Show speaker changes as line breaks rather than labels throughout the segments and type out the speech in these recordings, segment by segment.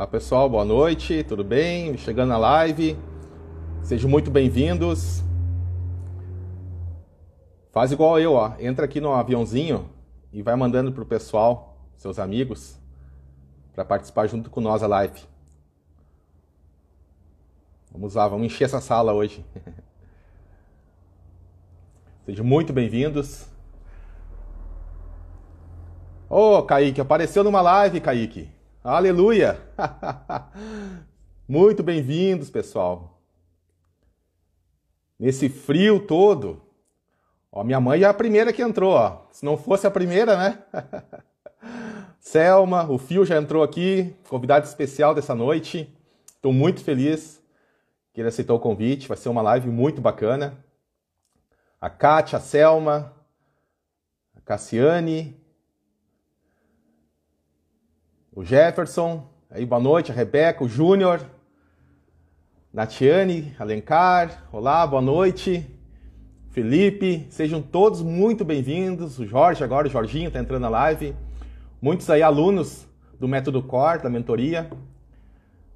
Olá pessoal, boa noite, tudo bem? Chegando na live, sejam muito bem-vindos. Faz igual eu, ó. Entra aqui no aviãozinho e vai mandando pro pessoal, seus amigos, para participar junto com nós a live. Vamos lá, vamos encher essa sala hoje. Sejam muito bem-vindos. Ô, oh, Kaique, apareceu numa live, Kaique. Aleluia! muito bem-vindos, pessoal. Nesse frio todo. Ó, minha mãe é a primeira que entrou, ó. Se não fosse a primeira, né? Selma, o Fio já entrou aqui, convidado especial dessa noite. Estou muito feliz que ele aceitou o convite. Vai ser uma live muito bacana. A Kátia, a Selma, a Cassiane, o Jefferson, aí boa noite, a Rebeca, o Júnior, Natiane, Alencar, olá, boa noite. Felipe, sejam todos muito bem-vindos. O Jorge agora, o Jorginho está entrando na live. Muitos aí alunos do Método Core, da mentoria.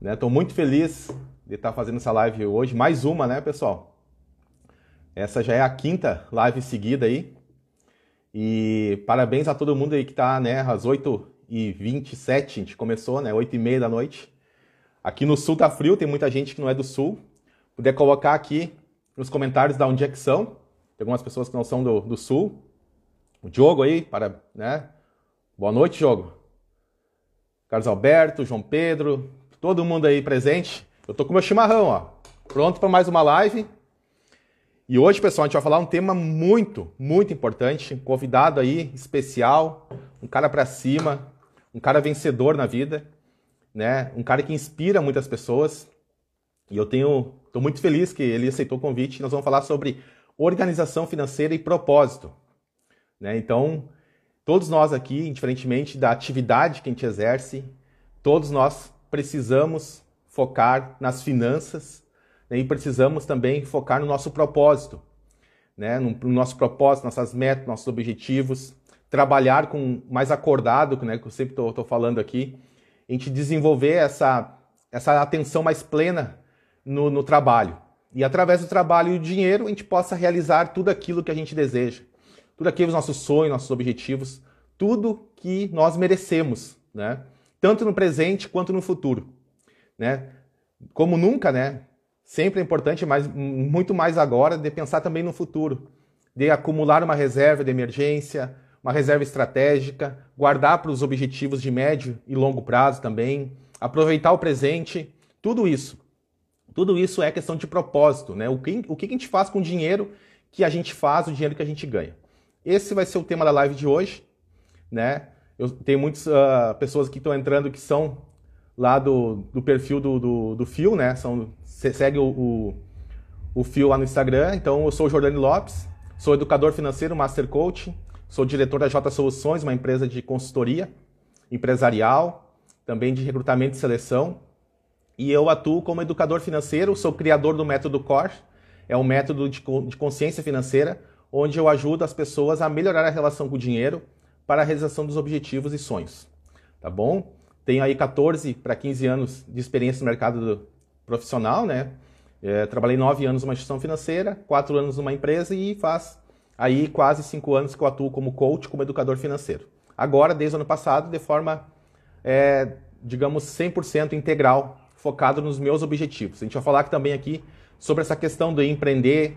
Estou né? muito feliz de estar tá fazendo essa live hoje. Mais uma, né, pessoal? Essa já é a quinta live seguida aí. E parabéns a todo mundo aí que está né, às 8 e 27, a gente começou, né? 8 e meia da noite. Aqui no sul tá frio, tem muita gente que não é do sul. Puder colocar aqui nos comentários da onde é que são. Tem algumas pessoas que não são do, do sul. O Diogo aí, para, né? Boa noite, Diogo. Carlos Alberto, João Pedro, todo mundo aí presente. Eu tô com meu chimarrão, ó. Pronto para mais uma live. E hoje, pessoal, a gente vai falar um tema muito, muito importante. Um convidado aí especial, um cara para cima, um cara vencedor na vida, né? Um cara que inspira muitas pessoas. E eu tenho, estou muito feliz que ele aceitou o convite. Nós vamos falar sobre organização financeira e propósito, né? Então, todos nós aqui, indiferentemente da atividade que a gente exerce, todos nós precisamos focar nas finanças né? e precisamos também focar no nosso propósito, né? No, no nosso propósito, nossas metas, nossos objetivos trabalhar com mais acordado, né, que eu sempre estou falando aqui, a gente desenvolver essa, essa atenção mais plena no, no trabalho. E através do trabalho e do dinheiro, a gente possa realizar tudo aquilo que a gente deseja. Tudo aquilo, os nossos sonhos, nossos objetivos, tudo que nós merecemos, né? Tanto no presente quanto no futuro, né? Como nunca, né? Sempre é importante, mas muito mais agora, de pensar também no futuro, de acumular uma reserva de emergência, uma reserva estratégica, guardar para os objetivos de médio e longo prazo também, aproveitar o presente, tudo isso. Tudo isso é questão de propósito, né? O que, o que a gente faz com o dinheiro que a gente faz, o dinheiro que a gente ganha. Esse vai ser o tema da live de hoje, né? Eu tenho muitas uh, pessoas que estão entrando que são lá do, do perfil do, do, do Fio, né? São, segue o, o, o Fio lá no Instagram. Então, eu sou o Jordani Lopes, sou educador financeiro, Master Coach, Sou diretor da J Soluções, uma empresa de consultoria empresarial, também de recrutamento e seleção. E eu atuo como educador financeiro, sou criador do método CORE, é um método de consciência financeira, onde eu ajudo as pessoas a melhorar a relação com o dinheiro para a realização dos objetivos e sonhos. Tá bom? Tenho aí 14 para 15 anos de experiência no mercado profissional, né? É, trabalhei 9 anos numa instituição financeira, 4 anos numa empresa e faz aí quase cinco anos que eu atuo como coach, como educador financeiro. Agora, desde o ano passado, de forma, é, digamos, 100% integral, focado nos meus objetivos. A gente vai falar também aqui sobre essa questão do empreender,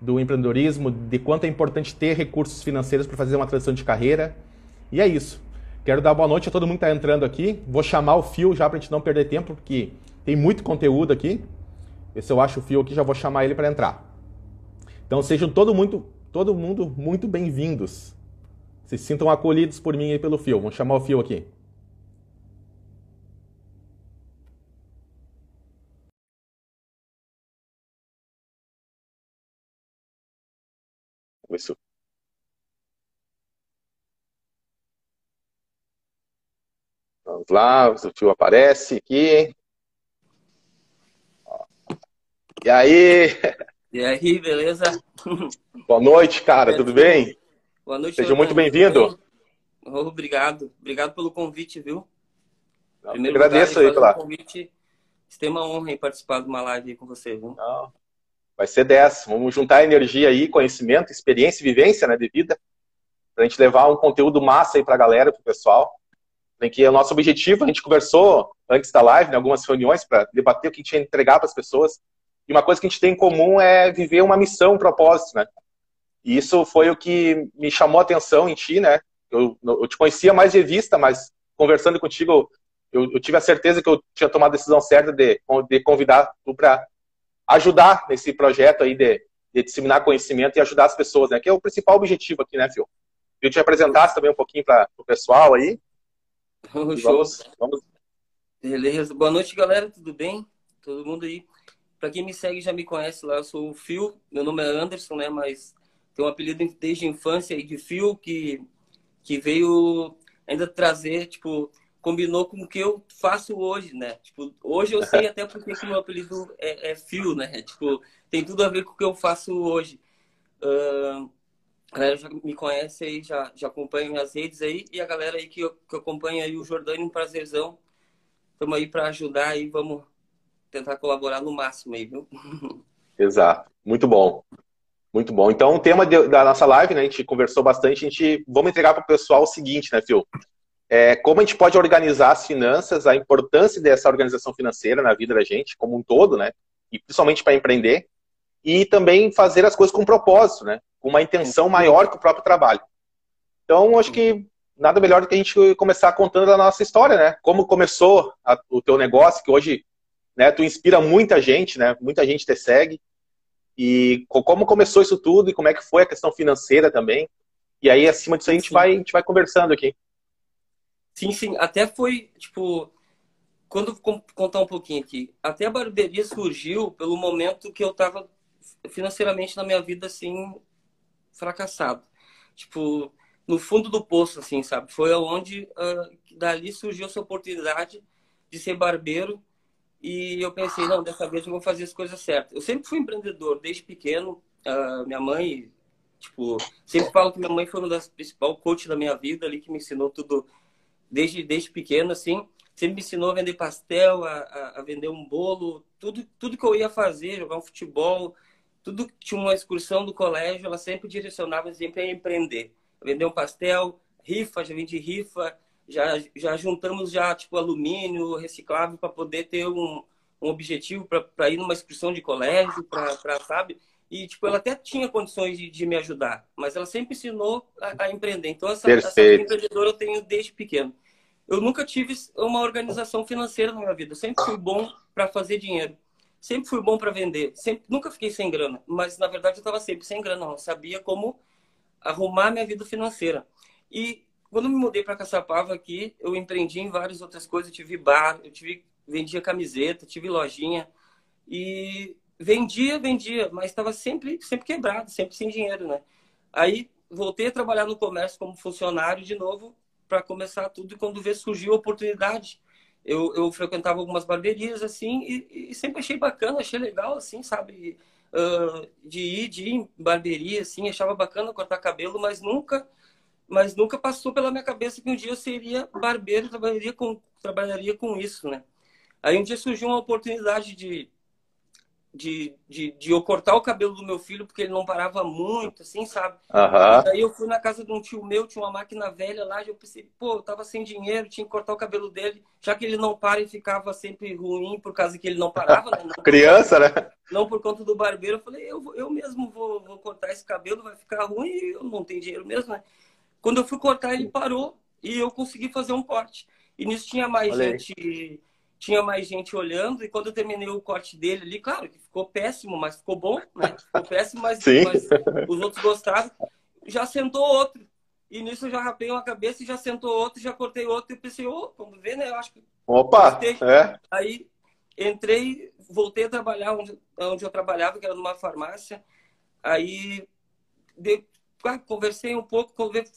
do empreendedorismo, de quanto é importante ter recursos financeiros para fazer uma transição de carreira. E é isso. Quero dar boa noite a todo mundo que está entrando aqui. Vou chamar o Fio já para a gente não perder tempo, porque tem muito conteúdo aqui. Esse eu acho o Fio aqui, já vou chamar ele para entrar. Então sejam todo muito, todo mundo muito bem-vindos. Se sintam acolhidos por mim e pelo Fio. Vamos chamar o Fio aqui. Isso. Vamos lá, o tio aparece aqui. E aí?
E aí, beleza?
Boa noite, cara, é, tudo bem?
Boa noite.
Seja muito bem-vindo.
Obrigado, obrigado pelo convite, viu? Primeiro Agradeço lugar, aí pela... convite. Tem uma honra em participar de uma live com você, viu?
Não. Vai ser 10. Vamos juntar energia aí, conhecimento, experiência e vivência né, de vida, para a gente levar um conteúdo massa aí para a galera, para o pessoal. Tem que é o nosso objetivo, a gente conversou antes da live, em algumas reuniões, para debater o que a gente ia entregar para as pessoas. E uma coisa que a gente tem em comum é viver uma missão, um propósito, né? E isso foi o que me chamou a atenção em ti, né? Eu, eu te conhecia mais de vista, mas conversando contigo, eu, eu, tive a certeza que eu tinha tomado a decisão certa de, de convidar tu para ajudar nesse projeto aí de, de, disseminar conhecimento e ajudar as pessoas, né? Que é o principal objetivo aqui, né, Fio? Eu te apresentasse também um pouquinho para o pessoal aí.
Vamos, vamos. Beleza. Boa noite, galera. Tudo bem? Todo mundo aí. Para quem me segue já me conhece lá, eu sou o Fio. Meu nome é Anderson, né? Mas tenho um apelido desde a infância aí de Fio que que veio ainda trazer, tipo, combinou com o que eu faço hoje, né? Tipo, hoje eu sei até porque que meu apelido é, é Fio, né? Tipo, tem tudo a ver com o que eu faço hoje. Uh, a galera já me conhece aí, já, já acompanha minhas redes aí, e a galera aí que, que acompanha aí o Jordânia, um prazerzão. Estamos aí para ajudar e vamos tentar colaborar no máximo aí, viu?
Exato. Muito bom. Muito bom. Então, o tema de, da nossa live, né, a gente conversou bastante, a gente vamos entregar para o pessoal o seguinte, né, Phil? É, como a gente pode organizar as finanças, a importância dessa organização financeira na vida da gente, como um todo, né? E principalmente para empreender. E também fazer as coisas com propósito, né? Com uma intenção maior que o próprio trabalho. Então, acho que nada melhor do que a gente começar contando a nossa história, né? Como começou a, o teu negócio, que hoje né, tu inspira muita gente, né? Muita gente te segue. E como começou isso tudo e como é que foi a questão financeira também. E aí, acima disso, a gente, vai, a gente vai conversando aqui.
Sim, sim. Até foi, tipo, quando contar um pouquinho aqui, até a barbearia surgiu pelo momento que eu tava financeiramente na minha vida, assim, fracassado. Tipo, no fundo do poço, assim, sabe? Foi onde uh, dali surgiu essa oportunidade de ser barbeiro e eu pensei, não, dessa vez eu vou fazer as coisas certas. Eu sempre fui empreendedor, desde pequeno. Uh, minha mãe, tipo, sempre falo que minha mãe foi uma das principais coaches da minha vida ali, que me ensinou tudo desde, desde pequeno, assim. Sempre me ensinou a vender pastel, a, a, a vender um bolo, tudo, tudo que eu ia fazer, jogar um futebol, tudo que tinha uma excursão do colégio, ela sempre direcionava sempre a empreender. Vender um pastel, rifa, já vendi rifa, já, já juntamos já tipo alumínio reciclável para poder ter um, um objetivo para ir numa excursão de colégio, para, sabe? E, tipo, ela até tinha condições de, de me ajudar, mas ela sempre ensinou a, a empreender. Então, essa, essa empreendedora eu tenho desde pequeno. Eu nunca tive uma organização financeira na minha vida. Eu sempre fui bom para fazer dinheiro. Sempre fui bom para vender. Sempre, nunca fiquei sem grana. Mas, na verdade, eu estava sempre sem grana. Eu sabia como arrumar minha vida financeira. E quando me mudei para Caçapava aqui, eu empreendi em várias outras coisas. Eu tive bar, eu tive, vendia camiseta, tive lojinha. E vendia, vendia, mas estava sempre, sempre quebrado, sempre sem dinheiro, né? Aí voltei a trabalhar no comércio como funcionário de novo para começar tudo. E quando vê surgiu a oportunidade, eu, eu frequentava algumas barbearias assim e, e, sempre achei bacana, achei legal assim, sabe? Uh, de ir, de ir em barbearia, assim, achava bacana cortar cabelo, mas nunca mas nunca passou pela minha cabeça que um dia eu seria barbeiro, trabalharia com, trabalharia com isso, né? Aí um dia surgiu uma oportunidade de, de, de, de eu cortar o cabelo do meu filho, porque ele não parava muito, assim, sabe?
Uhum.
Aí eu fui na casa de um tio meu, tinha uma máquina velha lá, e eu pensei, pô, eu tava sem dinheiro, tinha que cortar o cabelo dele, já que ele não para e ficava sempre ruim por causa que ele não parava, né? Não
Criança,
conta,
né?
Não por conta do barbeiro, eu falei, eu, eu mesmo vou, vou cortar esse cabelo, vai ficar ruim, e eu não tenho dinheiro mesmo, né? Quando eu fui cortar, ele parou e eu consegui fazer um corte. E nisso tinha mais gente, tinha mais gente olhando. E quando eu terminei o corte dele ali, claro que ficou péssimo, mas ficou bom, né? Ficou péssimo, mas, mas os outros gostaram. Já sentou outro. E nisso eu já rapei uma cabeça e já sentou outro, já cortei outro. E pensei, ô, oh, quando vê, né? Eu acho que.
Opa! É.
Aí entrei, voltei a trabalhar onde, onde eu trabalhava, que era numa farmácia. Aí de, conversei um pouco,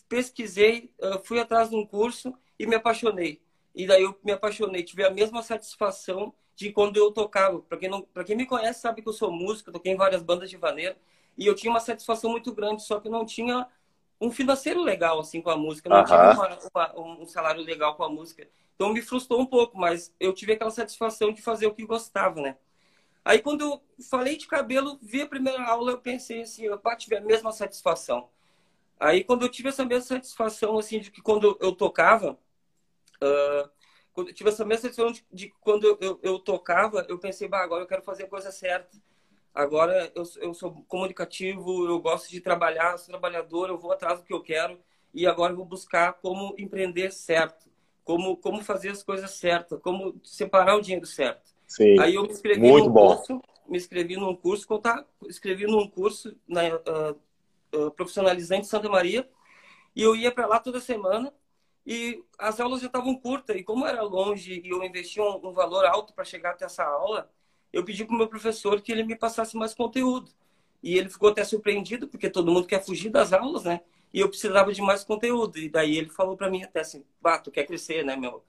pesquisei, fui atrás de um curso e me apaixonei. E daí eu me apaixonei, tive a mesma satisfação de quando eu tocava. Para quem, não, quem me conhece sabe que eu sou músico, toquei em várias bandas de vaneira. E eu tinha uma satisfação muito grande, só que não tinha um financeiro legal assim com a música. Não uh -huh. tive uma, uma, um salário legal com a música. Então me frustrou um pouco, mas eu tive aquela satisfação de fazer o que gostava, né? Aí quando eu falei de cabelo, vi a primeira aula, eu pensei assim, eu tive a mesma satisfação. Aí quando eu tive essa mesma satisfação, assim, de que quando eu tocava, uh, quando eu tive essa mesma satisfação de, de quando eu, eu, tocava, eu pensei, bah, agora eu quero fazer a coisa certa. Agora eu, eu sou comunicativo, eu gosto de trabalhar, sou trabalhador, eu vou atrás do que eu quero e agora eu vou buscar como empreender certo, como, como fazer as coisas certas, como separar o dinheiro certo.
Sim.
Aí eu me inscrevi
Muito
num
bom.
curso, me inscrevi num curso, tá, escrevi num curso na uh, profissionalizante Santa Maria e eu ia para lá toda semana e as aulas já estavam curtas e como era longe e eu investi um, um valor alto para chegar até essa aula, eu pedi para o meu professor que ele me passasse mais conteúdo. E ele ficou até surpreendido, porque todo mundo quer fugir das aulas, né? E eu precisava de mais conteúdo. E daí ele falou para mim até assim, bah, tu quer crescer, né, meu?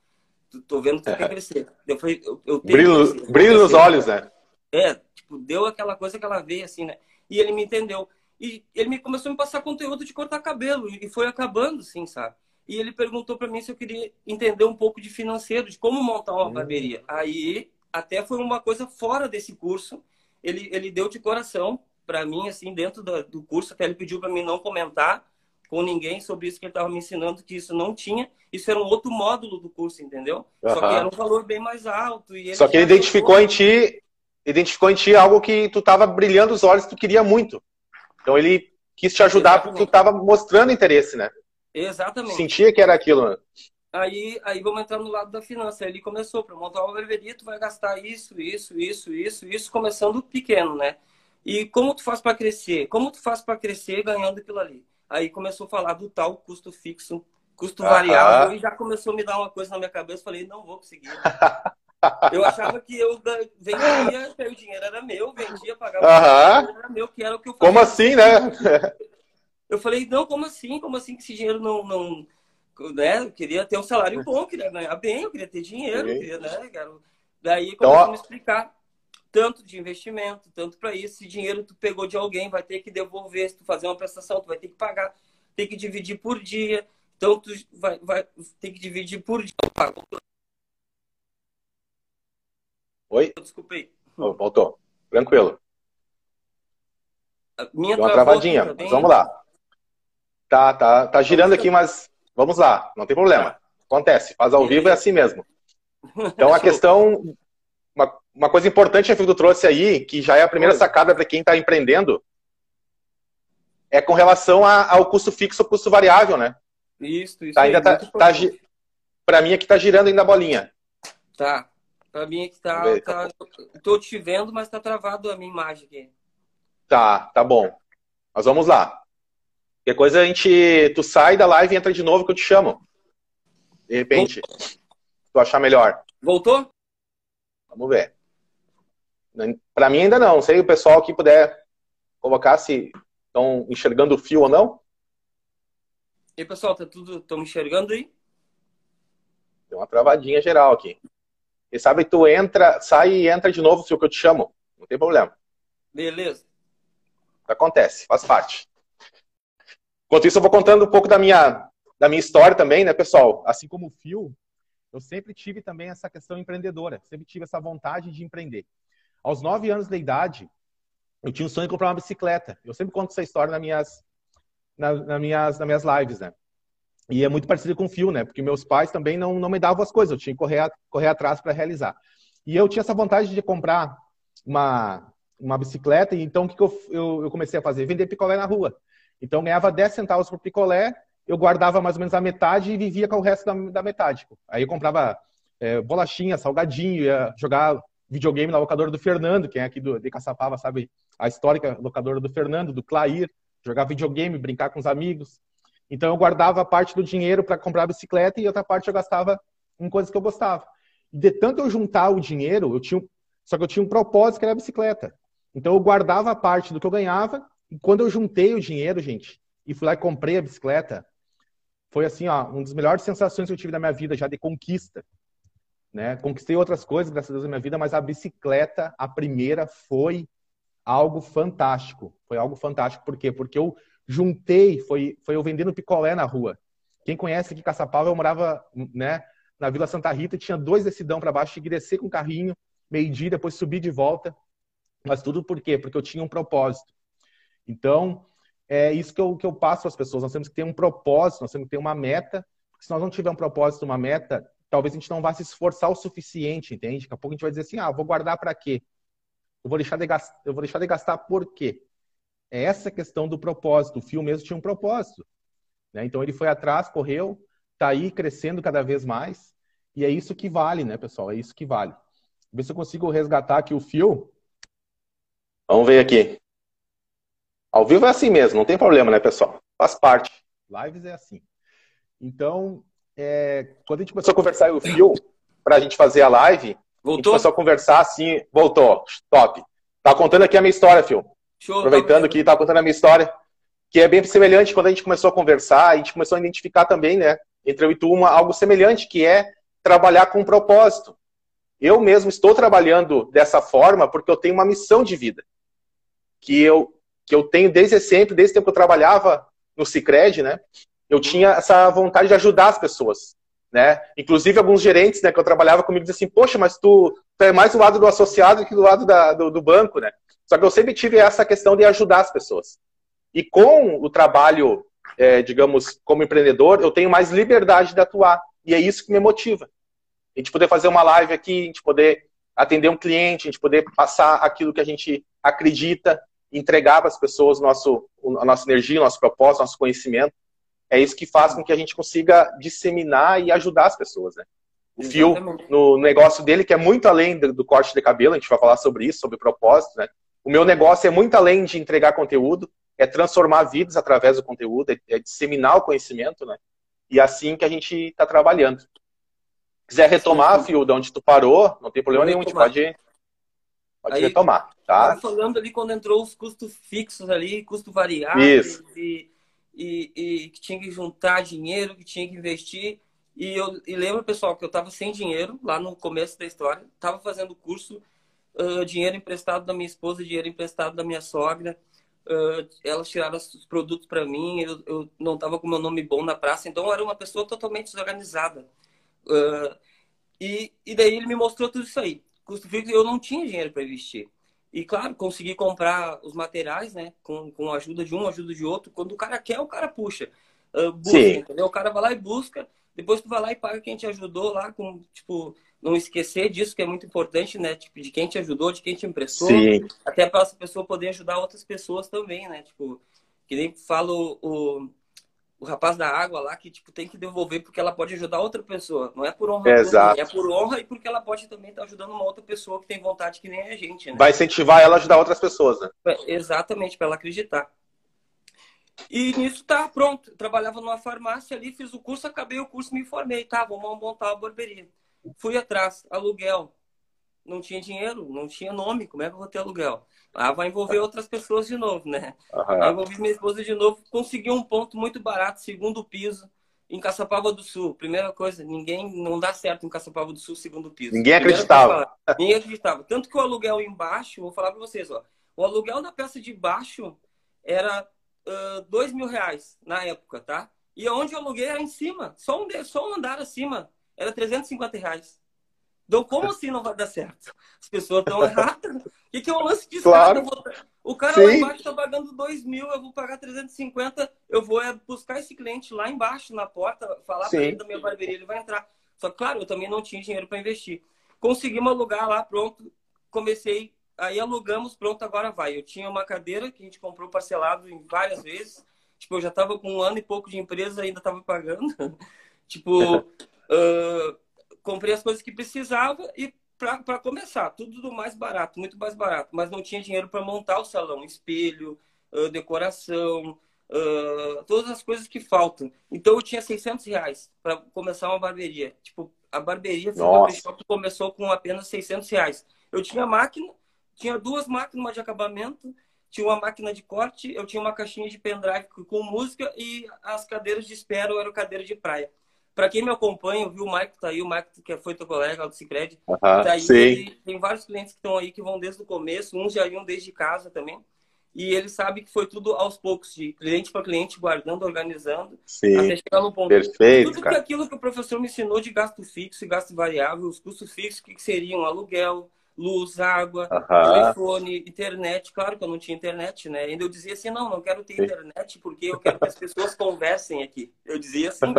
Tô vendo que tu é. quer crescer. Eu falei, eu, eu tenho
brilho, brilho nos olhos, né?
É, tipo, deu aquela coisa que ela veio, assim, né? E ele me entendeu. E ele me começou a me passar conteúdo de cortar cabelo. E foi acabando, assim, sabe? E ele perguntou para mim se eu queria entender um pouco de financeiro, de como montar uma hum. barbearia. Aí até foi uma coisa fora desse curso. Ele, ele deu de coração para mim, assim, dentro do, do curso. Até ele pediu para mim não comentar com ninguém sobre isso que ele estava me ensinando, que isso não tinha. Isso era um outro módulo do curso, entendeu? Uhum. Só que era um valor bem mais alto.
Só que ele identificou em ti, identificou em ti algo que tu estava brilhando os olhos, que tu queria muito. Então ele quis te ajudar Exatamente. porque tu estava mostrando interesse, né?
Exatamente.
Sentia que era aquilo, né?
Aí, aí vamos entrar no lado da finança. Aí ele começou, para montar uma barbearia, tu vai gastar isso, isso, isso, isso, isso, começando pequeno, né? E como tu faz para crescer? Como tu faz para crescer ganhando aquilo ali? Aí começou a falar do tal custo fixo, custo variável, e já começou a me dar uma coisa na minha cabeça. Falei, não vou conseguir. eu achava que eu vendia, o dinheiro era meu, vendia, pagava, o dinheiro era meu, que era o que eu
fazia. Como assim, né?
Eu falei, não, como assim? Como assim que esse dinheiro não, não né? Eu queria ter um salário bom, queria ganhar bem, eu queria ter dinheiro, queria, né? Daí então, começou a me explicar tanto de investimento, tanto para isso. Se dinheiro tu pegou de alguém, vai ter que devolver. Se tu fazer uma prestação, tu vai ter que pagar, tem que dividir por dia. Então tu vai, vai ter que dividir por dia.
Oi?
Desculpei.
Oh, voltou. Tranquilo.
minha
Deu uma travadinha, mas vamos lá. Tá, tá, tá girando aqui, mas Vamos lá, não tem problema. Acontece, faz ao vivo é assim mesmo. Então a questão, uma, uma coisa importante que tu trouxe aí, que já é a primeira sacada para quem está empreendendo, é com relação a, ao custo fixo ou custo variável, né?
Isso, isso.
Tá, ainda tá, tá, para mim aqui tá girando ainda a bolinha.
Tá. Para mim aqui tá, tá, tô te vendo, mas tá travado a minha imagem aqui.
Tá, tá bom. Mas vamos lá. Qualquer coisa a gente. Tu sai da live e entra de novo que eu te chamo. De repente. Voltou. Tu achar melhor.
Voltou?
Vamos ver. Para mim ainda não. Sei o pessoal que puder colocar se estão enxergando o fio ou não.
E pessoal, tá tudo. Estão me enxergando aí?
Tem uma travadinha geral aqui. E sabe, tu entra, sai e entra de novo se o que eu te chamo. Não tem problema.
Beleza.
Acontece, faz parte. Enquanto isso, eu vou contando um pouco da minha, da minha história também, né, pessoal? Assim como o Fio, eu sempre tive também essa questão empreendedora, sempre tive essa vontade de empreender. Aos nove anos de idade, eu tinha o sonho de comprar uma bicicleta. Eu sempre conto essa história nas minhas, nas, nas minhas, nas minhas lives, né? E é muito parecido com o Fio, né? Porque meus pais também não, não me davam as coisas, eu tinha que correr, correr atrás para realizar. E eu tinha essa vontade de comprar uma, uma bicicleta, e então o que, que eu, eu, eu comecei a fazer? Vender picolé na rua. Então, ganhava 10 centavos por picolé, eu guardava mais ou menos a metade e vivia com o resto da, da metade. Aí eu comprava é, bolachinha, salgadinho, ia jogar videogame na locadora do Fernando, quem é aqui do, de Caçapava sabe a histórica locadora do Fernando, do Clair, jogar videogame, brincar com os amigos. Então eu guardava parte do dinheiro para comprar a bicicleta e outra parte eu gastava em coisas que eu gostava. De tanto eu juntar o dinheiro, eu tinha, só que eu tinha um propósito que era a bicicleta. Então eu guardava parte do que eu ganhava e quando eu juntei o dinheiro, gente, e fui lá e comprei a bicicleta, foi assim, ó, uma das melhores sensações que eu tive na minha vida já de conquista. Né? Conquistei outras coisas, graças a Deus, na minha vida, mas a bicicleta, a primeira, foi algo fantástico. Foi algo fantástico. Por quê? Porque eu juntei, foi, foi eu vendendo picolé na rua. Quem conhece aqui Caçapava, eu morava né, na Vila Santa Rita, tinha dois decidão para baixo, tinha que descer com o carrinho, meio-dia, depois subir de volta. Mas tudo por quê? Porque eu tinha um propósito. Então, é isso que eu, que eu passo as pessoas. Nós temos que ter um propósito, nós temos que ter uma meta. Porque se nós não tivermos um propósito, uma meta, talvez a gente não vá se esforçar o suficiente, entende? Daqui a pouco a gente vai dizer assim, ah, vou guardar para quê? Eu vou deixar de gastar, eu vou deixar de gastar por quê? É essa questão do propósito. O fio mesmo tinha um propósito. Né? Então ele foi atrás, correu, está aí crescendo cada vez mais. E é isso que vale, né, pessoal? É isso que vale. Ver se eu consigo resgatar aqui o fio. Vamos ver aqui. Ao vivo é assim mesmo, não tem problema, né, pessoal? Faz parte. Lives é assim. Então, é, quando a gente começou a conversar o fio, para a gente fazer a live, voltou? a gente começou a conversar assim, voltou, top. Tá contando aqui a minha história, Fio. Show, Aproveitando tá que tá contando a minha história, que é bem semelhante quando a gente começou a conversar, a gente começou a identificar também, né, entre eu e tu, uma, algo semelhante, que é trabalhar com um propósito. Eu mesmo estou trabalhando dessa forma porque eu tenho uma missão de vida. Que eu, que eu tenho desde sempre, desde o tempo que eu trabalhava no Cicred, né? Eu tinha essa vontade de ajudar as pessoas, né? Inclusive alguns gerentes, né, que eu trabalhava comigo diziam assim, poxa, mas tu, tu é mais do lado do associado que do lado da, do, do banco, né? Só que eu sempre tive essa questão de ajudar as pessoas. E com o trabalho, é, digamos, como empreendedor, eu tenho mais liberdade de atuar. E é isso que me motiva. A gente poder fazer uma live aqui, a gente poder atender um cliente, a gente poder passar aquilo que a gente acredita, entregar para as pessoas nosso, a nossa energia, o nosso propósito, nosso conhecimento. É isso que faz com que a gente consiga disseminar e ajudar as pessoas, né? O Fio, no negócio dele, que é muito além do, do, corte de cabelo, a gente vai falar sobre isso, sobre propósito, né? O meu negócio é muito além de entregar conteúdo, é transformar vidas através do conteúdo, é, é disseminar o conhecimento, né? E é assim que a gente está trabalhando. Quiser retomar, Fio, de onde tu parou, não tem problema nenhum, a gente pode, pode Aí, retomar, tá?
falando ali quando entrou os custos fixos ali, custo variável, Isso. E, e, e que tinha que juntar dinheiro, que tinha que investir. E eu e lembro, pessoal, que eu estava sem dinheiro lá no começo da história, estava fazendo curso, uh, dinheiro emprestado da minha esposa, dinheiro emprestado da minha sogra. Uh, elas tiraram os produtos para mim, eu, eu não estava com meu nome bom na praça, então eu era uma pessoa totalmente desorganizada. Uh, e, e daí ele me mostrou tudo isso aí. Custo fixo, eu não tinha dinheiro para investir. E claro, consegui comprar os materiais, né? Com, com a ajuda de um, ajuda de outro. Quando o cara quer, o cara puxa. Uh, busca, Sim. entendeu? O cara vai lá e busca, depois tu vai lá e paga quem te ajudou lá, com, tipo, não esquecer disso que é muito importante, né? Tipo, de quem te ajudou, de quem te emprestou. Sim. Até para essa pessoa poder ajudar outras pessoas também, né? Tipo, que nem falo o, o rapaz da água lá que tipo tem que devolver porque ela pode ajudar outra pessoa. Não é por honra,
Exato.
é por honra e porque ela pode também estar tá ajudando uma outra pessoa que tem vontade que nem a gente. Né?
Vai incentivar ela a ajudar outras pessoas, né?
É, exatamente, para ela acreditar. E nisso tá pronto. Trabalhava numa farmácia ali, fiz o curso, acabei o curso, me formei. Tá, vamos montar a barbearia. Fui atrás, aluguel. Não tinha dinheiro, não tinha nome, como é que eu vou ter aluguel? Ah, vai envolver outras pessoas de novo, né? Uhum. Aí envolvi minha esposa de novo, consegui um ponto muito barato, segundo piso, em Caçapava do Sul. Primeira coisa, ninguém não dá certo em Caçapava do Sul, segundo piso.
Ninguém acreditava.
ninguém acreditava. Tanto que o aluguel embaixo, vou falar para vocês, ó. O aluguel da peça de baixo era uh, dois mil reais na época, tá? E onde eu aluguei era em cima, só um, só um andar acima, era 350 reais. Então, como assim não vai dar certo? As pessoas estão erradas. O que, que é o lance disso?
Claro.
O cara Sim. lá embaixo está pagando 2 mil, eu vou pagar 350, eu vou é, buscar esse cliente lá embaixo na porta, falar para ele da minha barbearia, ele vai entrar. Só que, claro, eu também não tinha dinheiro para investir. Conseguimos alugar lá, pronto. Comecei, aí alugamos, pronto, agora vai. Eu tinha uma cadeira que a gente comprou parcelado em várias vezes. Tipo, eu já estava com um ano e pouco de empresa, ainda estava pagando. tipo, uh, comprei as coisas que precisava e para começar, tudo do mais barato, muito mais barato, mas não tinha dinheiro para montar o salão, espelho, uh, decoração, uh, todas as coisas que faltam. Então eu tinha 600 reais para começar uma barbearia. Tipo, a barbearia Shop começou com apenas 600 reais. Eu tinha máquina, tinha duas máquinas de acabamento, tinha uma máquina de corte, eu tinha uma caixinha de pendrive com música e as cadeiras de espera eram cadeira de praia. Para quem me acompanha, viu o Mike tá aí, o Mike que foi teu colega do Cicred.
tá aí.
Tem vários clientes que estão aí que vão desde o começo, uns já iam desde casa também. e ele sabe que foi tudo aos poucos, de cliente para cliente, guardando, organizando,
Sim,
até chegar no ponto.
Perfeito,
tudo
cara.
que aquilo que o professor me ensinou de gasto fixo e gasto variável, os custos fixos, que seriam aluguel, luz, água, telefone, internet. Claro que eu não tinha internet, né? Ainda eu dizia assim, não, não quero ter internet porque eu quero que as pessoas conversem aqui. Eu dizia assim,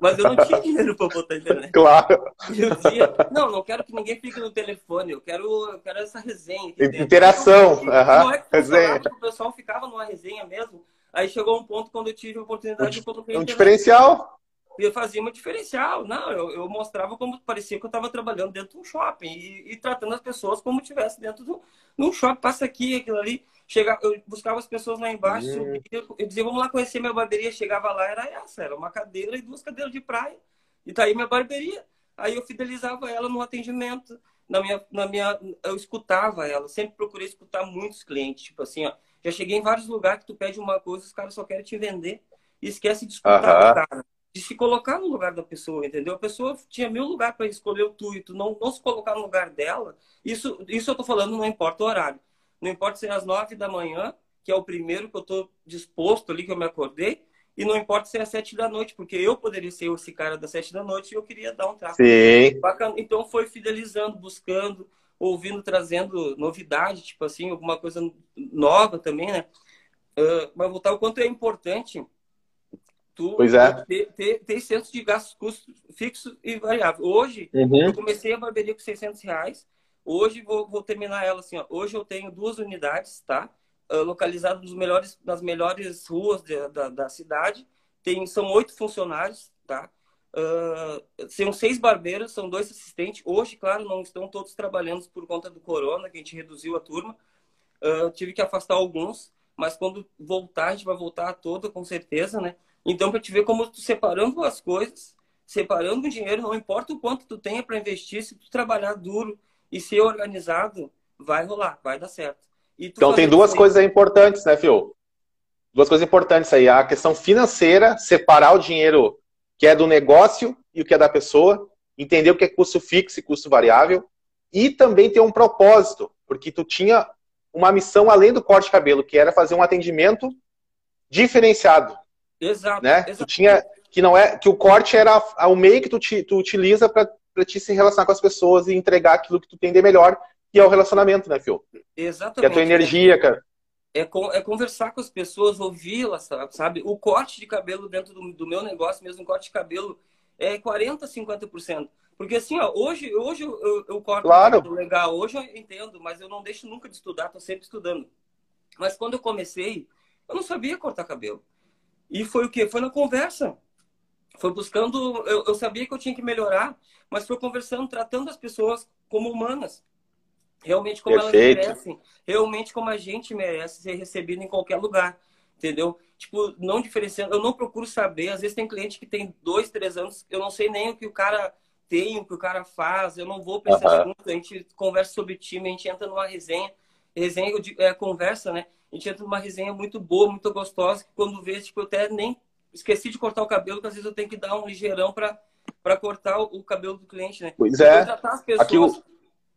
mas eu não tinha dinheiro para botar internet.
Claro.
Eu dizia, não, não quero que ninguém fique no telefone, eu quero, eu quero essa resenha.
Interação, aham,
Não é que
resenha.
o pessoal ficava numa resenha mesmo. Aí chegou um ponto quando eu tive a oportunidade de colocar
Um diferencial.
E eu fazia um diferencial. Não, eu, eu mostrava como parecia que eu estava trabalhando dentro de um shopping e, e tratando as pessoas como estivesse dentro de um- shopping. Passa aqui, aquilo ali. Chega, eu buscava as pessoas lá embaixo, subia, eu dizia, vamos lá conhecer minha barbearia. Chegava lá, era essa, era uma cadeira e duas cadeiras de praia. E tá aí minha barbearia. Aí eu fidelizava ela no atendimento. Na minha, na minha, eu escutava ela. Sempre procurei escutar muitos clientes. Tipo assim, ó. Já cheguei em vários lugares que tu pede uma coisa, os caras só querem te vender. E esquece de escutar o cara de se colocar no lugar da pessoa, entendeu? A pessoa tinha mil lugares para escolher o tu e tu não, não se colocar no lugar dela. Isso, isso eu tô falando, não importa o horário. Não importa se é às nove da manhã, que é o primeiro que eu tô disposto ali, que eu me acordei, e não importa se é às sete da noite, porque eu poderia ser esse cara das sete da noite e eu queria dar um trato
Sim.
bacana. Então foi fidelizando, buscando, ouvindo, trazendo novidade, tipo assim, alguma coisa nova também, né? Uh, mas voltar o quanto é importante tu
Pois é.
ter, ter, ter senso de gastos custos fixos e variável. Hoje,
Uhum.
eu comecei a barbearia com 600 reais. Hoje vou, vou terminar ela assim. Ó. Hoje eu tenho duas unidades, tá? Uh, localizadas nos melhores, nas melhores ruas de- da, da cidade. Tem, são oito funcionários, tá? Uh, são seis barbeiros, são dois assistentes. Hoje, claro, não estão todos trabalhando por conta do corona, que a gente reduziu a turma. Uh, tive que afastar alguns, mas quando voltar, a gente vai voltar toda, com certeza, né? Então, para te ver como tu separando as coisas, separando o dinheiro, não importa o quanto tu tenha para investir, se tu trabalhar duro e ser organizado, vai rolar, vai dar certo.
Então tem duas coisas importantes, né, Fio? Duas coisas importantes aí. A questão financeira, separar o dinheiro que é do negócio e o que é da pessoa, entender o que é custo fixo e custo variável, e também ter um propósito, porque tu tinha uma missão além do corte de cabelo, que era fazer um atendimento diferenciado,
Exato.
né? Tu
exato.
tinha que não é que o corte era o meio que tu, ti- tu utiliza para te se relacionar com as pessoas e entregar aquilo que tu tem de melhor, que é o relacionamento, né, Fio? Que é
Exatamente.
a tua energia, cara.
É, con- é conversar com as pessoas, ouvi-las, sa- sabe? O corte de cabelo dentro do, do meu negócio, mesmo o corte de cabelo, é 40%, 50%. Porque assim, ó, hoje, hoje eu, eu, eu corto
Claro.
legal, hoje eu entendo, mas eu não deixo nunca de estudar, tô sempre estudando. Mas quando eu comecei, eu não sabia cortar cabelo. E foi o quê? Foi na conversa. Foi buscando, eu, eu sabia que eu tinha que melhorar, mas foi conversando, tratando as pessoas como humanas. Realmente como
Perfeito.
elas merecem. Realmente como a gente merece ser recebido em qualquer lugar. Entendeu? Tipo, não diferenciando. Eu não procuro saber. Às vezes tem cliente que tem dois, três anos. Eu não sei nem o que o cara tem, o que o cara faz. Eu não vou esse
Aham.
assunto. A gente conversa sobre time, a gente entra numa resenha. Resenha é conversa, né? A gente entra numa resenha muito boa, muito gostosa. Que quando vê, tipo, eu até nem esqueci de cortar o cabelo, que às vezes eu tenho que dar um ligeirão pra, pra cortar o, o cabelo do cliente, né?
Pois
Então,
é.
tratar as pessoas,
Aqui o-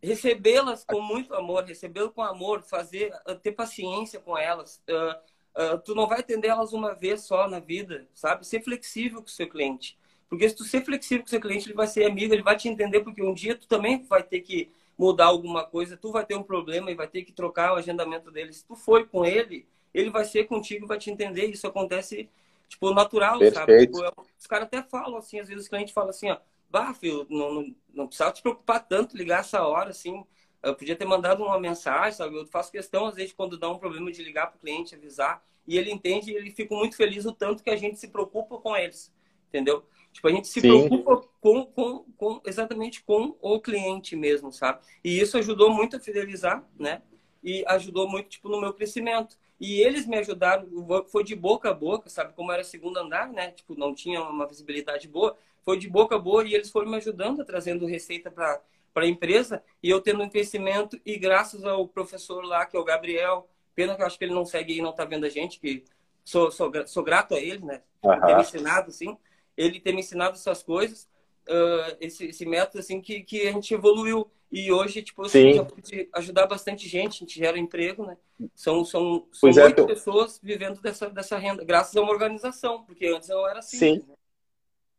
recebê-las com muito amor, recebê-las com amor, fazer, uh, ter paciência com elas. Uh, uh, tu não vai atender elas uma vez só na vida, sabe? Ser flexível com o seu cliente. Porque se tu ser flexível com o seu cliente, ele vai ser amigo, ele vai te entender, porque um dia tu também vai ter que mudar alguma coisa, tu vai ter um problema e vai ter que trocar o agendamento dele. Se tu for com ele, ele vai ser contigo, vai te entender. Isso acontece, tipo, natural, sabe?
Perfeito.
Tipo, é- os caras até falam assim, às vezes os clientes falam assim, ó, bah, filho, não, não, não precisava te preocupar tanto ligar essa hora, assim. Eu podia ter mandado uma mensagem, sabe? Eu faço questão, às vezes, quando dá um problema, de ligar pro cliente, avisar. E ele entende e ele fica muito feliz o tanto que a gente se preocupa com eles. Entendeu? Tipo, a gente se
Sim.
preocupa com, com, com, exatamente com o cliente mesmo, sabe? E isso ajudou muito a fidelizar, né? E ajudou muito, tipo, no meu crescimento. E eles me ajudaram, foi de boca a boca, sabe? Como era segundo andar, né? Tipo, não tinha uma visibilidade boa. Foi de boca a boca e eles foram me ajudando, trazendo receita para para a empresa e eu tendo um crescimento e graças ao professor lá que é o Gabriel pena que eu acho que ele não segue e não tá vendo a gente que sou, sou, sou grato a ele né por ter me ensinado sim ele ter me ensinado essas coisas uh, esse, esse método assim que, que a gente evoluiu. E hoje, tipo, assim, já pode ajudar bastante gente, a gente gera emprego, né? São, são, são é, oito pessoas vivendo dessa, dessa renda, graças a uma organização, porque antes não era assim.
Sim, né?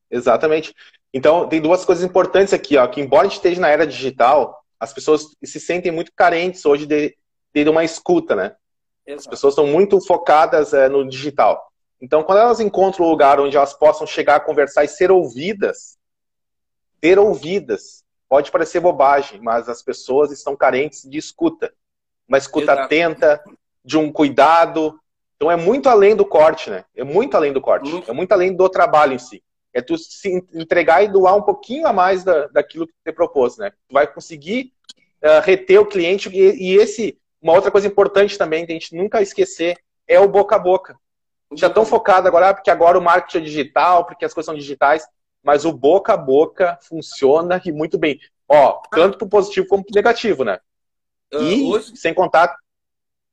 exatamente. Então, tem duas coisas importantes aqui, ó, que embora a gente esteja na era digital, as pessoas se sentem muito carentes hoje de ter uma escuta, né? Exato. As pessoas estão muito focadas é, no digital. Então, quando elas encontram um lugar onde elas possam chegar a conversar e ser ouvidas, ter ouvidas, pode parecer bobagem, mas as pessoas estão carentes de escuta. Uma escuta Exato. atenta, de um cuidado. Então, é muito além do corte, né? É muito além do corte. Muito. É muito além do trabalho em si. É tu se entregar e doar um pouquinho a mais da, daquilo que você propôs, né? Tu vai conseguir uh, reter o cliente e, e esse uma outra coisa importante também, que a gente nunca esquecer, é o boca a boca. Gente é tão focado agora, ah, porque agora o marketing é digital, porque as coisas são digitais, mas o boca a boca funciona e muito bem. Ó, tanto para positivo como para negativo, né? Ah, e hoje... sem contar.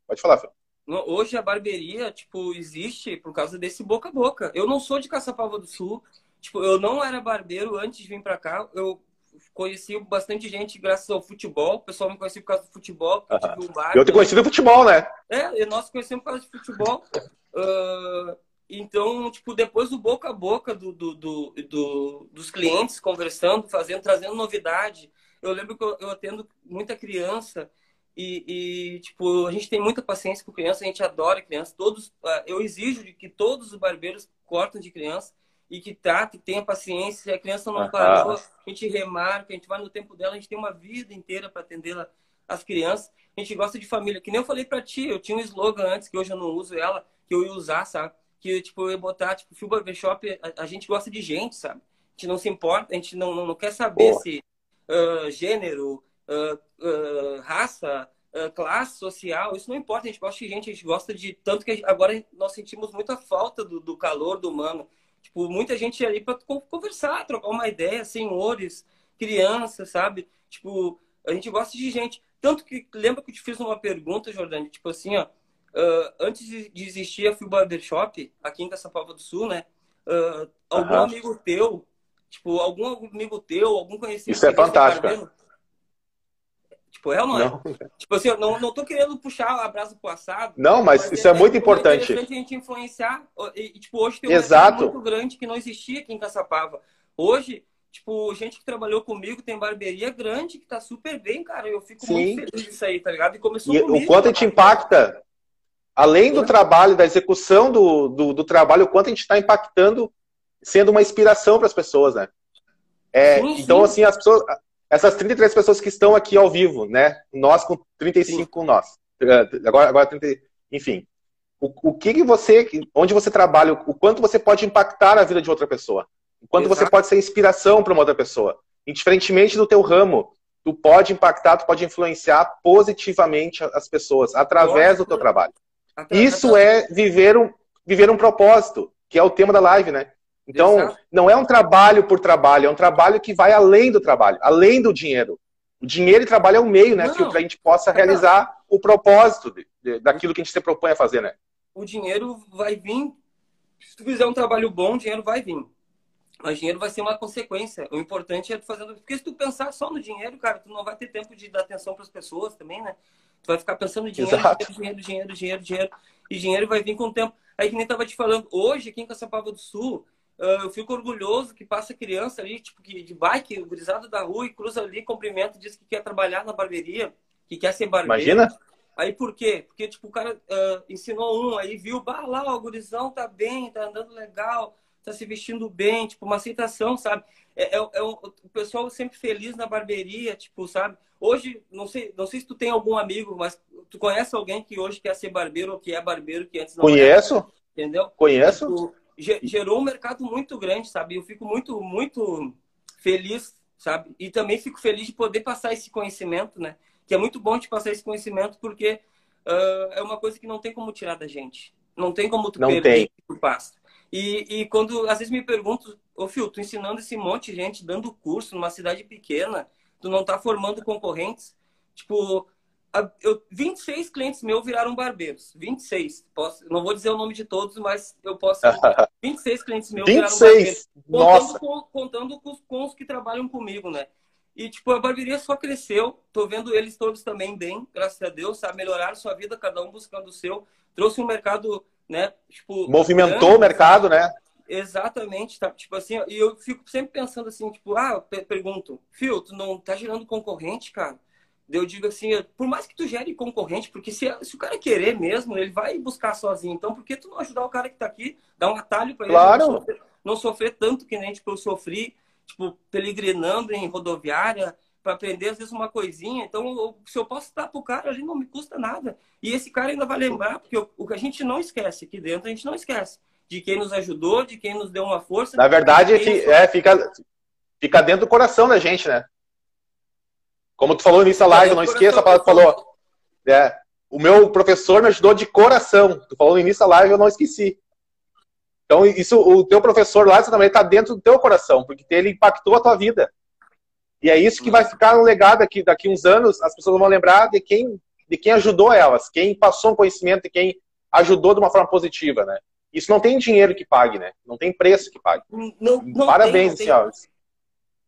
Pode falar, Fê.
Hoje a barbearia, tipo, existe por causa desse boca a boca. Eu não sou de Caçapava do Sul. Tipo, eu não era barbeiro antes de vir para cá. Eu conheci bastante gente graças ao futebol. O pessoal me conhecia por causa do futebol. Uh -huh.
um bar, eu te conheci do futebol, né?
É, nós conhecemos por causa de futebol. Uh, então, tipo, depois do boca a boca do, do, do, do, dos clientes conversando, fazendo, trazendo novidade. Eu lembro que eu, eu atendo muita criança e, e, tipo, a gente tem muita paciência com criança, a gente adora criança. Todos, uh, eu exijo que todos os barbeiros cortam de criança e que tá, que tenha paciência. Se a criança não parou, a gente remarca, a gente vai no tempo dela, a gente tem uma vida inteira para atender as crianças. A gente gosta de família. Que nem eu falei para ti, eu tinha um slogan antes, que hoje eu não uso ela, que eu ia usar, sabe? Que tipo, eu ia botar, tipo, Fio Barbershop, a, a gente gosta de gente, sabe? A gente não se importa, a gente não, não, não quer saber Boa. se uh, gênero, uh, uh, raça, classe social, isso não importa, a gente gosta de gente, a gente gosta de. Tanto que agora nós sentimos muita falta do, do calor do humano. Tipo, muita gente ali para conversar, trocar uma ideia, senhores, crianças, sabe? Tipo, a gente gosta de gente. Tanto que, lembra que eu te fiz uma pergunta, Jordani? Tipo assim, ó, uh, antes de existir a Fio Barbershop, aqui em Caçapava do Sul, né? Uh, algum uhum. amigo teu, tipo, algum amigo teu, algum conhecido...
Isso é fantástico.
Tipo, é ou não, é? não? Tipo assim, eu não, não tô querendo puxar a brasa pro assado.
Não, mas, mas isso é, é muito importante. É
interessante a gente influenciar. E, tipo, hoje tem um Exato. muito grande que não existia aqui em Caçapava. Hoje, tipo, gente que trabalhou comigo tem barbearia grande que tá super bem, cara. Eu fico Sim. muito feliz disso aí, tá ligado? E começou
e
comigo,
O quanto a gente impacta, além do trabalho, da execução do, do, do trabalho, o quanto a gente está impactando, sendo uma inspiração para as pessoas, né? É, sim, então, sim. assim, as pessoas, essas 33 pessoas que estão aqui ao vivo, né? Nós com 35 Sim. com nós. É, agora, agora 30, enfim. O, o que, que você, onde você trabalha, o quanto você pode impactar a vida de outra pessoa. O quanto Exato. você pode ser inspiração para uma outra pessoa. Indiferentemente do teu ramo, tu pode impactar, tu pode influenciar positivamente as pessoas através Nossa. do teu trabalho. Isso é viver um, viver um propósito, que é o tema da live, né? Então, Exato. não é um trabalho por trabalho, é um trabalho que vai além do trabalho, além do dinheiro. O dinheiro e trabalho é o meio, né? Para a gente possa realizar não. o propósito de, de, daquilo que a gente se propõe a fazer, né?
O dinheiro vai vir. Se tu fizer um trabalho bom, o dinheiro vai vir. Mas dinheiro vai ser uma consequência. O importante é tu fazendo. Porque se tu pensar só no dinheiro, cara, tu não vai ter tempo de dar atenção para as pessoas também, né? Tu vai ficar pensando em dinheiro, dinheiro, dinheiro, dinheiro, dinheiro, dinheiro. E dinheiro vai vir com o tempo. Aí que nem tava te falando, hoje aqui em Caçapava do Sul, Uh, eu fico orgulhoso que passa criança ali, tipo, que de bike, o gurizado da rua, e cruza ali, cumprimenta, diz que quer trabalhar na barbearia, que quer ser barbeiro.
Imagina?
Aí por quê? Porque, tipo, o cara uh, ensinou um, aí viu, bah, lá, o gurizão tá bem, tá andando legal, tá se vestindo bem, tipo, uma aceitação, sabe? É, é, é o pessoal sempre feliz na barbearia, tipo, sabe? Hoje, não sei, não sei se tu tem algum amigo, mas tu conhece alguém que hoje quer ser barbeiro ou que é barbeiro que antes não
Conheço.
Era, entendeu?
Conheço.
Tipo, gerou um mercado muito grande, sabe? Eu fico muito, muito feliz, sabe? E também fico feliz de poder passar esse conhecimento, né? Que é muito bom de passar esse conhecimento porque uh, é uma coisa que não tem como tirar da gente. Não tem como tu
não perder
por passo. E, e quando às vezes me pergunto, ô Fio, tu ensinando esse monte de gente, dando curso numa cidade pequena, tu não tá formando concorrentes? Tipo, eu, 26 clientes meus viraram barbeiros. 26. Posso, não vou dizer o nome de todos, mas eu posso. 26 clientes meus
26? viraram barbeiros. Nossa.
Contando, com, contando com, com os que trabalham comigo, né? E, tipo, a barbearia só cresceu. Tô vendo eles todos também bem, graças a Deus, sabe? Melhorar sua vida, cada um buscando o seu. Trouxe um mercado, né? Tipo.
Movimentou grande, o mercado, né?
Exatamente, tá? Tipo assim, e eu fico sempre pensando assim, tipo, ah, pergunto, Fio, tu não tá gerando concorrente, cara? Eu digo assim, por mais que tu gere concorrente, porque se, se o cara querer mesmo, ele vai buscar sozinho. Então, por que tu não ajudar o cara que tá aqui, dar um atalho para ele
claro.
não, sofrer, não sofrer tanto que nem tipo, eu sofri, tipo, peregrinando em rodoviária para aprender às vezes uma coisinha. Então, se eu posso estar pro cara ali, não me custa nada. E esse cara ainda vai lembrar, porque o, o que a gente não esquece aqui dentro, a gente não esquece de quem nos ajudou, de quem nos deu uma força.
Na verdade, é, fica, fica dentro do coração da gente, né? Como tu falou no início da live, não esqueça a palavra que tu falou. É, o meu professor me ajudou de coração. Tu falou no início da live, eu não esqueci. Então, isso, o teu professor lá também está dentro do teu coração, porque ele impactou a tua vida. E é isso que vai ficar no legado aqui, daqui uns anos, as pessoas vão lembrar de quem, de quem ajudou elas, quem passou um conhecimento e quem ajudou de uma forma positiva, né? Isso não tem dinheiro que pague, né? Não tem preço que pague.
Não, não
Parabéns,
tem,
não
senhores.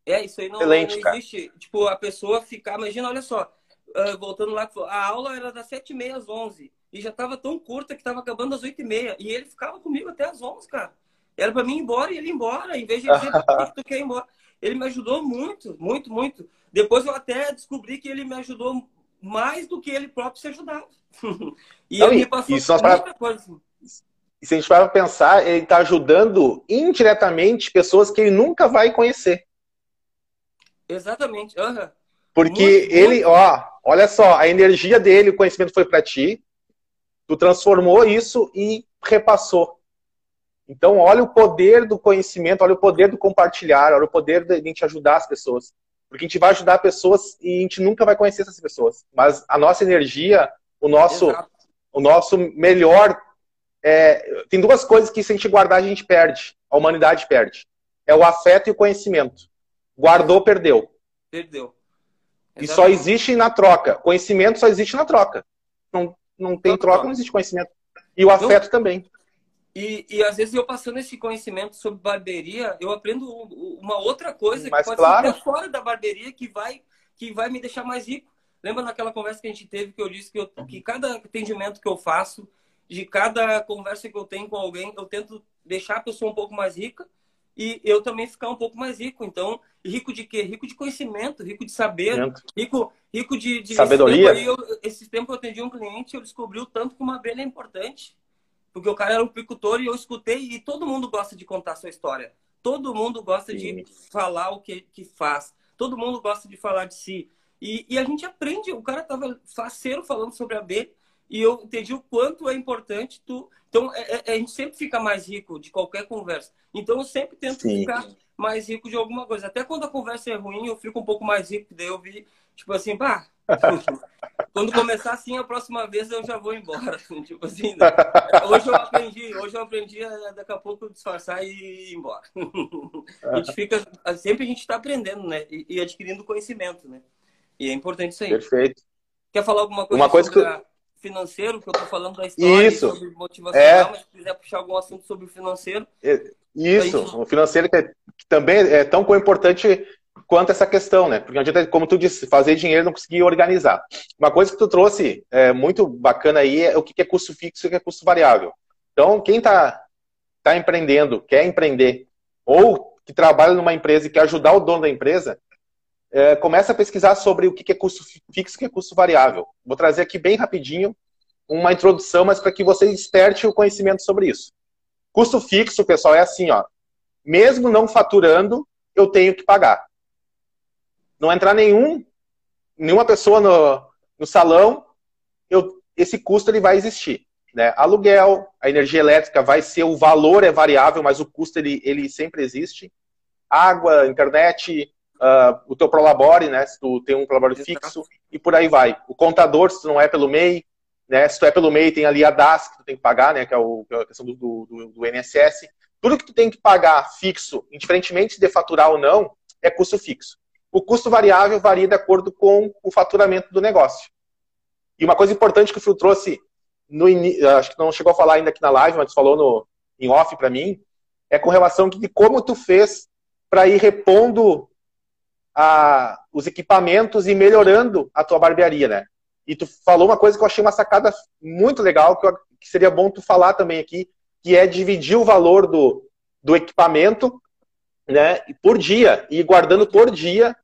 É, isso aí não,
Excelente,
não existe. Cara. Tipo, a pessoa ficar. Imagina, olha só. Uh, voltando lá, a aula era das 7h30 às 11 e já tava tão curta que tava acabando às 8h30. E ele ficava comigo até às 11, cara. Era para mim ir embora e ele ir embora, em vez de dizer que tu quer ir embora. Ele me ajudou muito, muito, muito. Depois eu até descobri que ele me ajudou mais do que ele próprio se ajudava. e
não,
ele me passou
muita pra... coisa. Assim. E se a gente vai pensar, ele está ajudando indiretamente pessoas que ele nunca vai conhecer.
Exatamente. Uhum.
Porque muito, ele, muito. ó, olha só, a energia dele, o conhecimento foi para ti, tu transformou isso e repassou. Então, olha o poder do conhecimento, olha o poder do compartilhar, olha o poder de a gente ajudar as pessoas. Porque a gente vai ajudar pessoas e a gente nunca vai conhecer essas pessoas. Mas a nossa energia, o nosso, o nosso melhor. É, tem duas coisas que, se a gente guardar, a gente perde. A humanidade perde. É o afeto e o conhecimento. Guardou, perdeu.
Perdeu.
Exatamente. E só existe na troca. Conhecimento só existe na troca. Não, não tem troca, não existe conhecimento. E o afeto não. também.
E, e às vezes eu passando esse conhecimento sobre barbearia, eu aprendo uma outra coisa
Mas,
que pode
claro.
ser fora da barbearia que vai, que vai me deixar mais rico. Lembra naquela conversa que a gente teve que eu disse que, eu, que cada atendimento que eu faço, de cada conversa que eu tenho com alguém, eu tento deixar a pessoa um pouco mais rica e eu também ficar um pouco mais rico. Então, rico de quê? Rico de conhecimento, rico de saber, rico, rico de, de
sabedoria.
Esse tempo, eu, esse tempo eu atendi um cliente, eu descobri o tanto que uma abelha é importante. Porque o cara era um picultor e eu escutei e todo mundo gosta de contar sua história. Todo mundo gosta Sim. de falar o que, que faz. Todo mundo gosta de falar de si. E, e a gente aprende. O cara tava faceiro falando sobre a abelha e eu entendi o quanto é importante tu então, é, é, a gente sempre fica mais rico de qualquer conversa. Então, eu sempre tento Sim. ficar mais rico de alguma coisa. Até quando a conversa é ruim, eu fico um pouco mais rico. Daí eu vi, tipo assim, pá, quando começar assim, a próxima vez eu já vou embora. tipo assim, né? hoje eu aprendi, hoje eu aprendi a daqui a pouco disfarçar e ir embora. a gente fica, sempre a gente está aprendendo, né? E, e, adquirindo conhecimento, né? E é importante isso aí.
Perfeito.
Quer falar alguma coisa
Uma coisa que... A
financeiro, que eu estou falando da história
Isso.
sobre motivacional, é. mas se quiser puxar algum assunto sobre o financeiro.
Isso, gente... o financeiro que, é, que, também é tão importante quanto essa questão, né? Porque não adianta, como tu disse, fazer dinheiro não conseguir organizar. Uma coisa que tu trouxe é, muito bacana aí é o que é custo fixo e o que é custo variável. Então, quem está tá empreendendo, quer empreender, ou que trabalha numa empresa e quer ajudar o dono da empresa, é, começa a pesquisar sobre o que é custo fixo e o que é custo variável. Vou trazer aqui bem rapidinho uma introdução, mas para que você desperte o conhecimento sobre isso. Custo fixo, pessoal, é assim, ó. Mesmo não faturando, eu tenho que pagar. Não entrar nenhum, nenhuma pessoa no, no salão, eu, esse custo ele vai existir. Né? Aluguel, a energia elétrica vai ser, o valor é variável, mas o custo ele, ele sempre existe. Água, internet, uh, o teu prolabore, né? Se tu tem um prolabore fixo e por aí vai. O contador, se tu não é pelo MEI, né? Se tu é pelo MEI, tem ali a DAS que tu tem que pagar, né? Que é, o, que é a questão do, do, do INSS. Tudo que tu tem que pagar fixo, indiferentemente de faturar ou não, é custo fixo. O custo variável varia de acordo com o faturamento do negócio. E uma coisa importante que o Phil trouxe, no acho que não chegou a falar ainda aqui na live, mas falou no, em off para mim, é com relação de como tu fez para ir repondo a, os equipamentos e melhorando a tua barbearia, né? E tu falou uma coisa que eu achei uma sacada muito legal, que, eu, que seria bom tu falar também aqui, que é dividir o valor do, do equipamento né, por dia, e guardando por dia,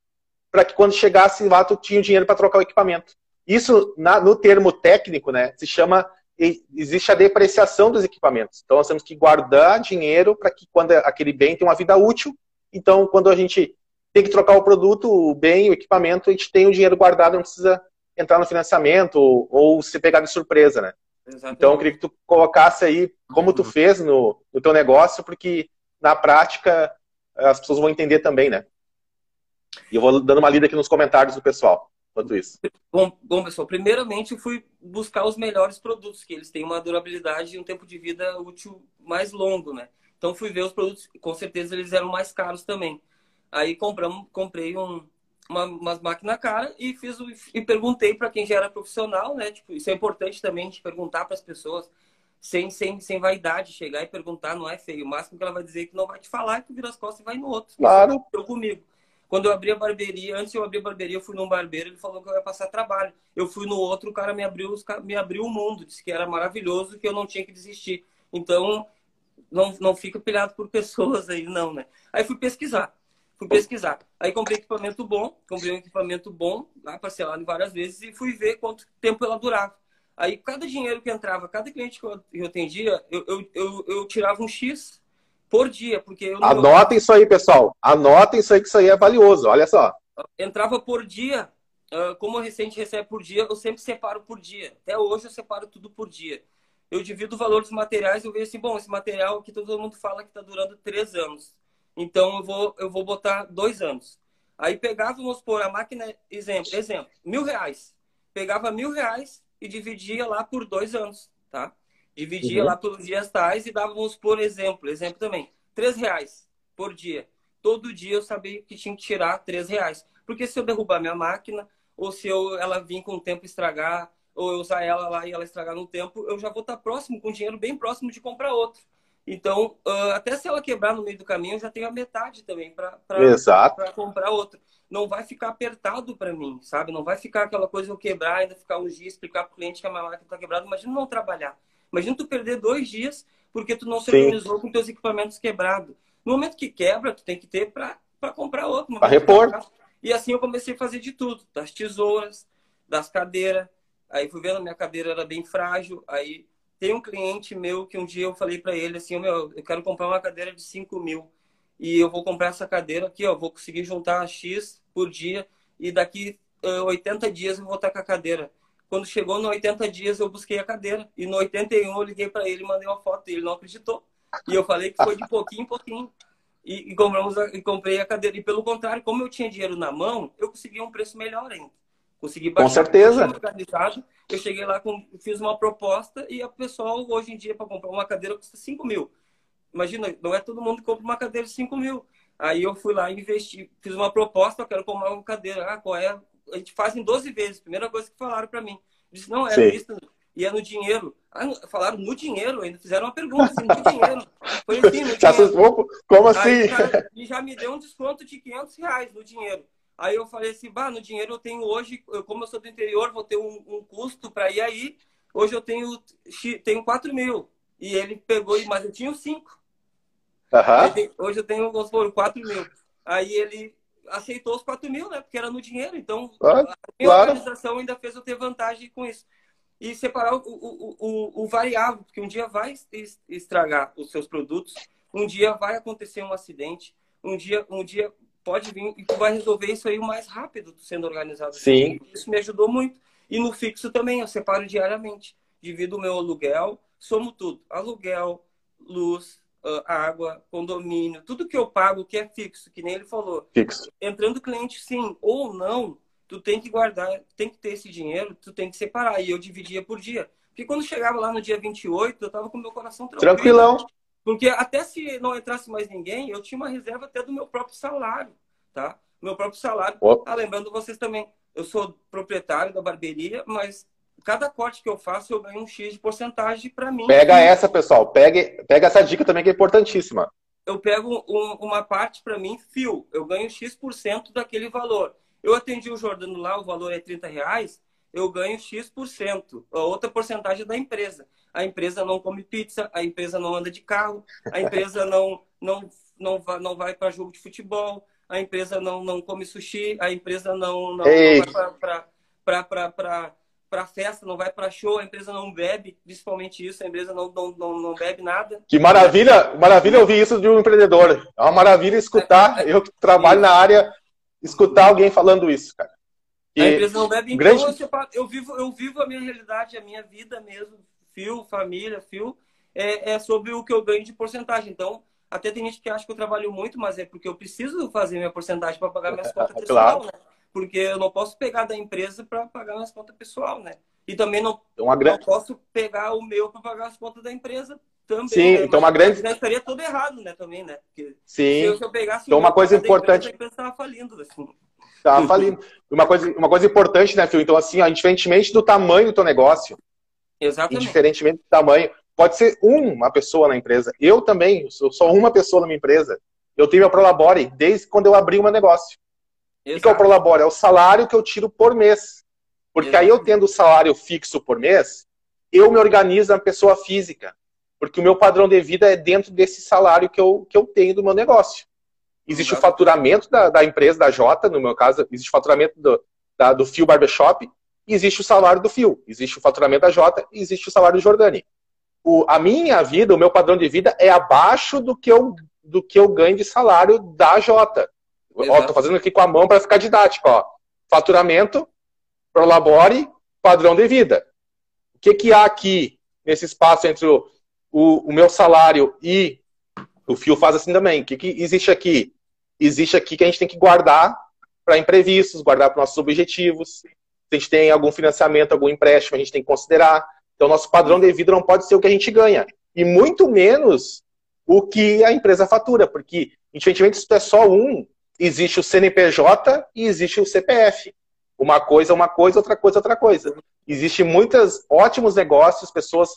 para que quando chegasse lá tu tinha o dinheiro para trocar o equipamento. Isso, na, no termo técnico, né, se chama existe a depreciação dos equipamentos. Então, nós temos que guardar dinheiro para que quando aquele bem tenha uma vida útil. Então, quando a gente tem que trocar o produto, o bem, o equipamento, a gente tem o dinheiro guardado, não precisa entrar no financiamento ou, ou se pegar de surpresa, né? Exatamente. Então, eu queria que tu colocasse aí como tu fez no, no teu negócio, porque na prática as pessoas vão entender também, né? E eu vou dando uma lida aqui nos comentários do pessoal quanto isso.
Bom, bom, pessoal, primeiramente eu fui buscar os melhores produtos, que eles têm uma durabilidade e um tempo de vida útil mais longo, né? Então fui ver os produtos, com certeza eles eram mais caros também. Aí compramos, comprei um, uma, umas máquinas cara e fiz e perguntei para quem já era profissional, né? Tipo, isso é importante também de perguntar para as pessoas sem, sem, sem vaidade, chegar e perguntar não é feio. O máximo que ela vai dizer é que não vai te falar que vira as costas e vai no outro.
Claro.
Eu comigo. Quando eu abri a barbearia, antes de eu abrir a barbearia, eu fui num barbeiro, ele falou que eu ia passar trabalho. Eu fui no outro, o cara me abriu, me abriu o mundo, disse que era maravilhoso, que eu não tinha que desistir. Então, não, não fica pilhado por pessoas aí, não, né? Aí fui pesquisar. Fui pesquisar. Aí comprei equipamento bom, comprei um equipamento bom, lá parcelado várias vezes, e fui ver quanto tempo ela durava. Aí, cada dinheiro que entrava, cada cliente que eu, eu atendia, eu, eu, eu, eu tirava um X por dia, porque eu
Anotem isso aí, pessoal. Anotem isso aí, que isso aí é valioso. Olha só.
Entrava por dia. Ah, como o recente recebe por dia, eu sempre separo por dia. Até hoje eu separo tudo por dia. Eu divido o valor dos materiais, eu vejo assim, bom, esse material que todo mundo fala que está durando três anos. Então eu vou, eu vou botar dois anos. Aí pegava, vamos supor, a máquina, exemplo, exemplo, mil reais. Pegava mil reais e dividia lá por dois anos, tá? Dividia uhum. lá pelos dias tais e dávamos, por exemplo, exemplo também, três reais por dia. Todo dia eu sabia que tinha que tirar três reais. Porque se eu derrubar minha máquina, ou se eu, ela vir com o tempo estragar, ou eu usar ela lá e ela estragar no tempo, eu já vou estar próximo, com dinheiro bem próximo de comprar outro. Então, uh, até se ela quebrar no meio do caminho, eu já tenho a metade também para comprar outro. Não vai ficar apertado para mim, sabe? Não vai ficar aquela coisa eu quebrar, ainda ficar um dia explicar para o cliente que a minha máquina está quebrada. Imagina não trabalhar. Imagina tu perder dois dias porque tu não se organizou com teus equipamentos quebrados. No momento que quebra, tu tem que ter para comprar outro.
Para repor.
E assim eu comecei a fazer de tudo. Das tesouras, das cadeiras. Aí fui vendo, minha cadeira era bem frágil. Aí tem um cliente meu que um dia eu falei para ele assim, meu, eu quero comprar uma cadeira de 5 mil. E eu vou comprar essa cadeira aqui, ó. Vou conseguir juntar X por dia. E daqui uh, 80 dias eu vou estar com a cadeira. Quando chegou no 80 dias, eu busquei a cadeira. E no 81 eu liguei para ele e mandei uma foto. E ele não acreditou. E eu falei que foi de pouquinho em pouquinho. E, e, compramos a, e comprei a cadeira. E pelo contrário, como eu tinha dinheiro na mão, eu consegui um preço melhor ainda. Consegui
baixar. Com certeza.
Eu cheguei lá, com, fiz uma proposta e a pessoal, hoje em dia, para comprar uma cadeira custa 5 mil. Imagina, não é todo mundo que compra uma cadeira de 5 mil. Aí eu fui lá e investi, fiz uma proposta, eu quero comprar uma cadeira. Ah, qual é? a gente faz em 12 vezes. Primeira coisa que falaram para mim. Eu disse, não, era visto e é no dinheiro. Ah, falaram no dinheiro, ainda fizeram uma pergunta assim, no dinheiro. Foi assim, no dinheiro.
Como assim? Aí,
cara, e já me deu um desconto de 500 reais no dinheiro. Aí eu falei assim, bah, no dinheiro eu tenho hoje, como eu sou do interior, vou ter um, um custo para ir aí. Hoje eu tenho, tenho 4 mil. E ele pegou, mas eu tinha 5.
Uhum.
Hoje eu tenho, vamos supor, 4 mil. Aí ele aceitou os 4 mil, né? Porque era no dinheiro. Então,
claro, a
minha claro. organização ainda fez eu ter vantagem com isso. E separar o, o, o, o, variável, porque um dia vai estragar os seus produtos, um dia vai acontecer um acidente, um dia, um dia pode vir e tu vai resolver isso aí o mais rápido, sendo organizado.
Sim.
Isso me ajudou muito. E no fixo também, eu separo diariamente. Divido o meu aluguel, somo tudo. Aluguel, luz, uh, água, condomínio, tudo que eu pago que é fixo, que nem ele falou.
Fixo.
Entrando cliente sim ou não, tu tem que guardar, tem que ter esse dinheiro, tu tem que separar. E eu dividia por dia. Porque quando chegava lá no dia 28, eu tava com meu coração tranquilo.
Tranquilão.
Porque até se não entrasse mais ninguém, eu tinha uma reserva até do meu próprio salário, tá? Meu próprio salário. Ah, lembrando vocês também, eu sou proprietário da barbearia, mas cada corte que eu faço, eu ganho um X de porcentagem para mim.
Pega essa, pessoal. Pega, pega essa dica também que é importantíssima.
Eu pego um, uma parte para mim, fio. Eu ganho X% daquele valor. Eu atendi o Jordano lá, o valor é 30 reais, eu ganho X%. A outra porcentagem é da empresa. A empresa não come pizza, a empresa não anda de carro, a empresa não, não, não, vai, não vai para jogo de futebol, a empresa não, não come sushi, a empresa não, não, não vai para festa, não vai para show, a empresa não bebe, principalmente isso, a empresa não, não, não, não, bebe nada.
Que maravilha, maravilha ouvir isso de um empreendedor. É uma maravilha escutar, é, eu que trabalho na área, escutar alguém falando isso, cara.
E a empresa não bebe, então grande... eu, eu, vivo, eu vivo a minha realidade, a minha vida mesmo, fio, família, fio, é, é sobre o que eu ganho de porcentagem. Então, até tem gente que acha que eu trabalho muito, mas é porque eu preciso fazer minha porcentagem para pagar minhas contas pessoal, claro. né? porque eu não posso pegar da empresa para pagar minhas contas pessoal, né? E também não,
uma grande...
não posso pegar o meu para pagar as contas da empresa também.
Sim,
né?
então uma grande.
Estaria tudo errado, né? Também, né?
Porque Sim. Se eu, se eu pegasse então uma coisa importante.
Empresa, a empresa estava falindo, assim.
Estava falindo. Uma coisa, uma coisa importante, né, Fio? Então, assim, ó, indiferentemente do tamanho do teu negócio,
Exatamente.
indiferentemente do tamanho, pode ser uma pessoa na empresa. Eu também, sou só uma pessoa na minha empresa. Eu tenho a Prolabore desde quando eu abri o meu negócio. Exato. O que é o Prolabore? É o salário que eu tiro por mês. Porque Exato. aí eu tendo o salário fixo por mês, eu me organizo na pessoa física. Porque o meu padrão de vida é dentro desse salário que eu, que eu tenho do meu negócio. Existe Exato. o faturamento da, da, empresa, da Jota, no meu caso, existe o faturamento do, da, do Fio Barbershop, e existe o salário do Fio. Existe o faturamento da Jota e existe o salário do Jordani. O, a minha vida, o meu padrão de vida é abaixo do que eu, do que eu ganho de salário da Jota. Ó, tô fazendo aqui com a mão para ficar didático, ó. Faturamento, prolabore, padrão de vida. O que que há aqui nesse espaço entre o, o, o meu salário e o fio faz assim também. O que, que existe aqui? Existe aqui que a gente tem que guardar para imprevistos, guardar para nossos objetivos. Se a gente tem algum financiamento, algum empréstimo, a gente tem que considerar. Então, nosso padrão de vida não pode ser o que a gente ganha. E muito menos o que a empresa fatura, porque, infelizmente, isso é só um, existe o CNPJ e existe o CPF. Uma coisa é uma coisa, outra coisa é outra coisa. Existem muitos ótimos negócios, pessoas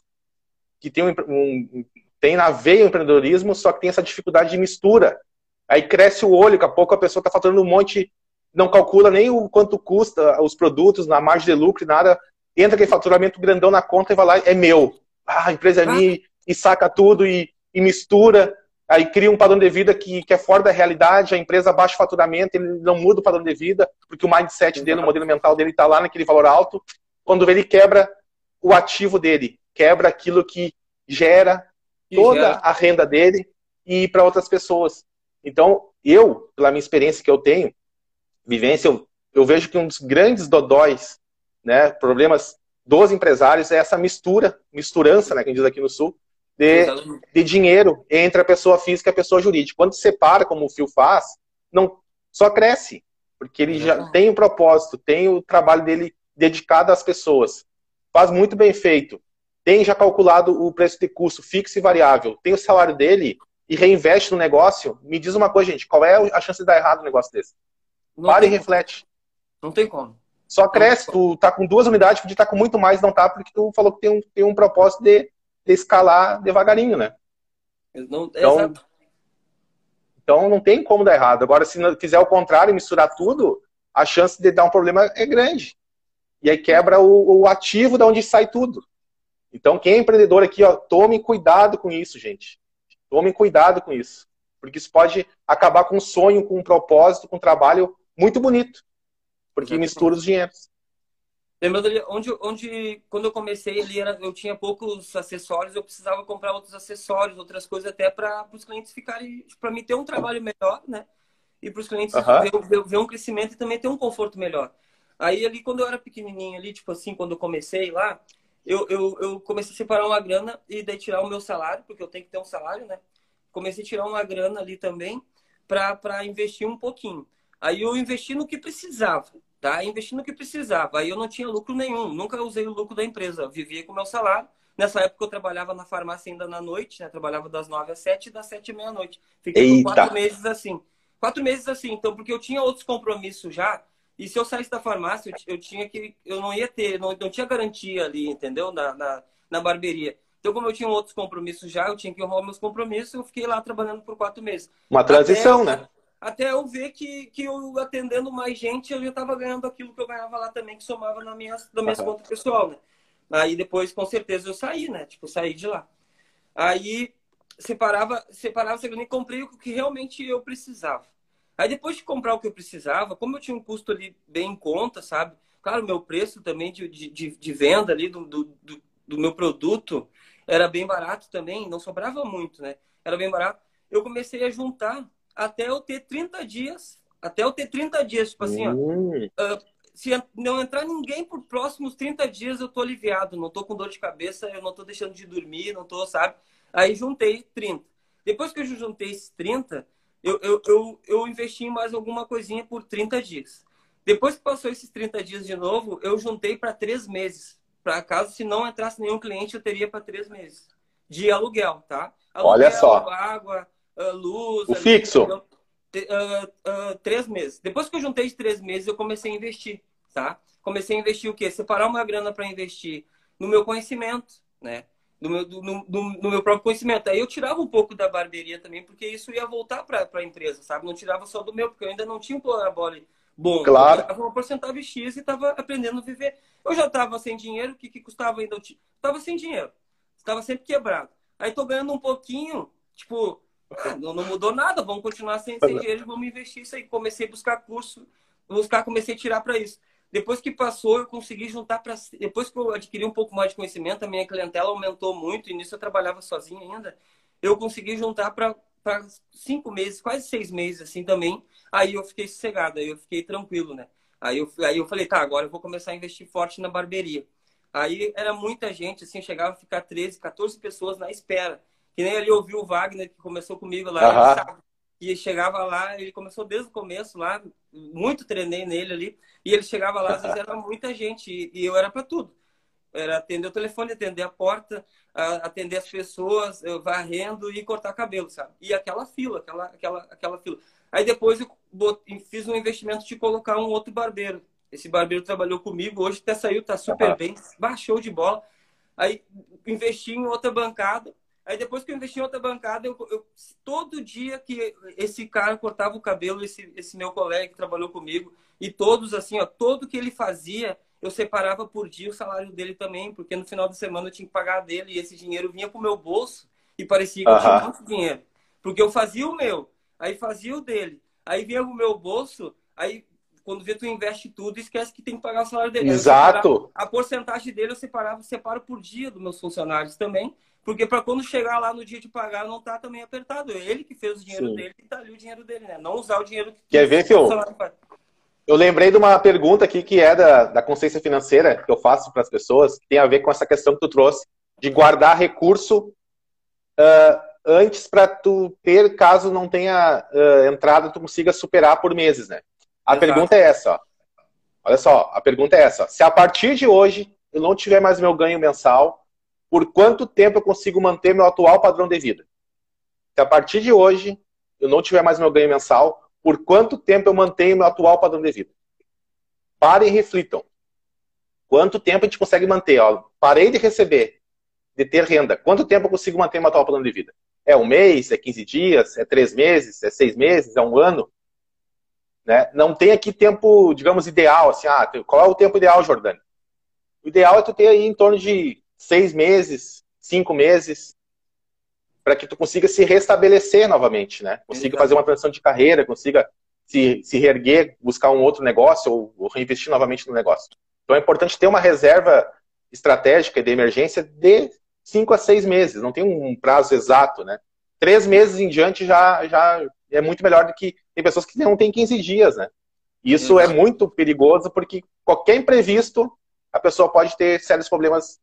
que têm, um, um, têm na veia o empreendedorismo, só que tem essa dificuldade de mistura. Aí cresce o olho, daqui a pouco a pessoa está faturando um monte, não calcula nem o quanto custa os produtos, na margem de lucro nada. Entra aquele faturamento grandão na conta e vai lá, é meu. Ah, a empresa é ah. minha, e saca tudo e, e mistura aí cria um padrão de vida que, que é fora da realidade, a empresa baixa o faturamento, ele não muda o padrão de vida, porque o mindset dele, o modelo mental dele está lá naquele valor alto. Quando ele quebra o ativo dele, quebra aquilo que gera toda gera. a renda dele e para outras pessoas. Então, eu, pela minha experiência que eu tenho, vivência, eu, eu vejo que um dos grandes dodóis, né, problemas dos empresários é essa mistura, misturança, né, que a gente diz aqui no Sul, de, de dinheiro entre a pessoa física e a pessoa jurídica. Quando separa, como o Fio faz, não só cresce, porque ele já tem o um propósito, tem o trabalho dele dedicado às pessoas. Faz muito bem feito. Tem já calculado o preço de custo fixo e variável. Tem o salário dele e reinveste no negócio. Me diz uma coisa, gente, qual é a chance de dar errado um negócio desse? Não Para e reflete.
Não tem como.
Só cresce, tu tá com duas unidades, podia estar tá com muito mais, não tá, porque tu falou que tem um, tem um propósito de de escalar devagarinho, né?
Não, então, exato.
então não tem como dar errado. Agora, se fizer o contrário, misturar tudo, a chance de dar um problema é grande. E aí quebra o, o ativo da onde sai tudo. Então, quem é empreendedor aqui, ó, tome cuidado com isso, gente. Tome cuidado com isso. Porque isso pode acabar com um sonho, com um propósito, com um trabalho muito bonito. Porque Exatamente. mistura os dinheiros.
Lembrando ali, onde, onde quando eu comecei ali, era, eu tinha poucos acessórios, eu precisava comprar outros acessórios, outras coisas até para os clientes ficarem, para mim ter um trabalho melhor, né? E para os clientes uhum. ver, ver, ver, um crescimento e também ter um conforto melhor. Aí ali, quando eu era pequenininho ali, tipo assim, quando eu comecei lá, eu, eu, eu comecei a separar uma grana e daí tirar o meu salário, porque eu tenho que ter um salário, né? Comecei a tirar uma grana ali também para investir um pouquinho. Aí eu investi no que precisava tá? Investindo o que precisava. Aí eu não tinha lucro nenhum, nunca usei o lucro da empresa, vivia com o meu salário. Nessa época eu trabalhava na farmácia ainda na noite, né? Trabalhava das nove às sete e das sete à meia-noite. Fiquei por quatro meses assim. Quatro meses assim, então, porque eu tinha outros compromissos já. E se eu saísse da farmácia, eu, eu tinha que. Eu não ia ter, não, não tinha garantia ali, entendeu? Na, na, na, barbearia. Então, como eu tinha outros compromissos já, eu tinha que honrar meus compromissos, eu fiquei lá trabalhando por quatro meses.
Uma transição,
até,
né?
Até eu ver que, que eu atendendo mais gente, eu já estava ganhando aquilo que eu ganhava lá também, que somava na minha, na minha uhum. conta pessoal, né? Aí depois, com certeza, eu saí, né? Tipo, saí de lá. Aí separava, separava segundo e comprei o que realmente eu precisava. Aí depois de comprar o que eu precisava, como eu tinha um custo ali bem em conta, sabe? Claro, meu preço também de, de, de venda ali do, do, do, meu produto era bem barato também, não sobrava muito, né? Era bem barato. Eu comecei a juntar até eu ter 30 dias, até eu ter 30 dias, tipo assim, ó, uh, se não entrar ninguém por próximos 30 dias, eu tô aliviado, não tô com dor de cabeça, eu não tô deixando de dormir, não tô, sabe? Aí juntei 30. Depois que eu juntei esses 30, eu, eu, eu, eu investi em mais alguma coisinha por 30 dias. Depois que passou esses 30 dias de novo, eu juntei para três meses. Para caso, se não entrasse nenhum cliente, eu teria para três meses. De aluguel, tá? Aluguel,
Olha só.
água, ah, luz.
O ali, fixo. Uh,
uh, três meses. Depois que eu juntei de três meses, eu comecei a investir, tá? Comecei a investir o quê? Separar uma grana para investir no meu conhecimento, né? no meu, do, no, no, meu próprio conhecimento. Aí eu tirava um pouco da barbearia também, porque isso ia voltar para a empresa, sabe? Não tirava só do meu, porque eu ainda não tinha um parabole bom.
Claro.
Eu tirava uma porcentagem X e estava aprendendo a viver. Eu já estava sem dinheiro, o que, que custava ainda? Estava sem dinheiro. Estava sempre quebrado. Aí estou ganhando um pouquinho, tipo, não, não, mudou nada, vamos continuar sem, sem dinheiro, vamos investir isso aí. Comecei a buscar curso, buscar, comecei a tirar para isso. Depois que passou, eu consegui juntar para. Depois que eu adquiri um pouco mais de conhecimento, a minha clientela aumentou muito, e nisso eu trabalhava sozinho ainda. Eu consegui juntar para cinco meses, quase seis meses assim também. Aí eu fiquei sossegado, aí eu fiquei tranquilo, né? Aí eu, aí eu falei, tá, agora eu vou começar a investir forte na barbearia. Aí era muita gente, assim, chegava a ficar 13, 14 pessoas na espera. Que nem ali ouviu o Wagner, que começou comigo lá, uhum. E chegava lá, ele começou desde o começo lá, muito treinei nele ali. E ele chegava lá, às vezes era muita gente, e eu era para tudo. Era atender o telefone, atender a porta, atender as pessoas, varrendo e cortar cabelo, sabe? E aquela fila, aquela, aquela, aquela fila. Aí depois eu fiz um investimento de colocar um outro barbeiro. Esse barbeiro trabalhou comigo, hoje até saiu, tá super bem, baixou de bola. Aí investi em outra bancada, Aí depois que eu investi em outra bancada, eu, eu, todo dia que esse cara cortava o cabelo, esse, esse meu colega que trabalhou comigo, e todos assim, ó, todo que ele fazia, eu separava por dia o salário dele também, porque no final de semana eu tinha que pagar dele, e esse dinheiro vinha pro meu bolso, e parecia que eu tinha muito dinheiro. Porque eu fazia o meu, aí fazia o dele, aí vinha pro meu bolso, aí quando vê tu investe tudo, esquece que tem que pagar o salário dele.
Exato.
A porcentagem dele eu separava, separo por dia dos meus funcionários também, porque para quando chegar lá no dia de pagar, não tá também apertado. É ele que fez o dinheiro Sim. dele e tá ali o dinheiro dele, né? Não usar o dinheiro que
Quer ver, Fio? Eu lembrei de uma pergunta aqui que é da, da consciência financeira que eu faço para as pessoas, que tem a ver com essa questão que tu trouxe, de guardar recurso uh, antes para tu ter, caso não tenha uh, entrada, tu consiga superar por meses, né? A Exato. pergunta é essa, ó. Olha só, a pergunta é essa. Se a partir de hoje eu não tiver mais meu ganho mensal, por quanto tempo eu consigo manter meu atual padrão de vida. Se a partir de hoje eu não tiver mais meu ganho mensal, por quanto tempo eu mantenho meu atual padrão de vida? Parem e reflitam. Quanto tempo a gente consegue manter? Ó, parei de receber, de ter renda. Quanto tempo eu consigo manter meu atual padrão de vida? É um mês? É 15 dias? É três meses? É seis meses? É um ano? Né? Não tem aqui tempo, digamos, ideal. Assim, ah, qual é o tempo ideal, Jordani? O ideal é tu ter aí em torno de seis meses, cinco meses, para que tu consiga se restabelecer novamente, né? Consiga Exato. fazer uma transição de carreira, consiga se, se reerguer, buscar um outro negócio ou, ou reinvestir novamente no negócio. Então é importante ter uma reserva estratégica de emergência de cinco a seis meses, não tem um prazo exato, né? Três meses em diante já, já é muito melhor do que tem pessoas que não têm 15 dias, né? Isso é muito perigoso porque qualquer imprevisto a pessoa pode ter sérios problemas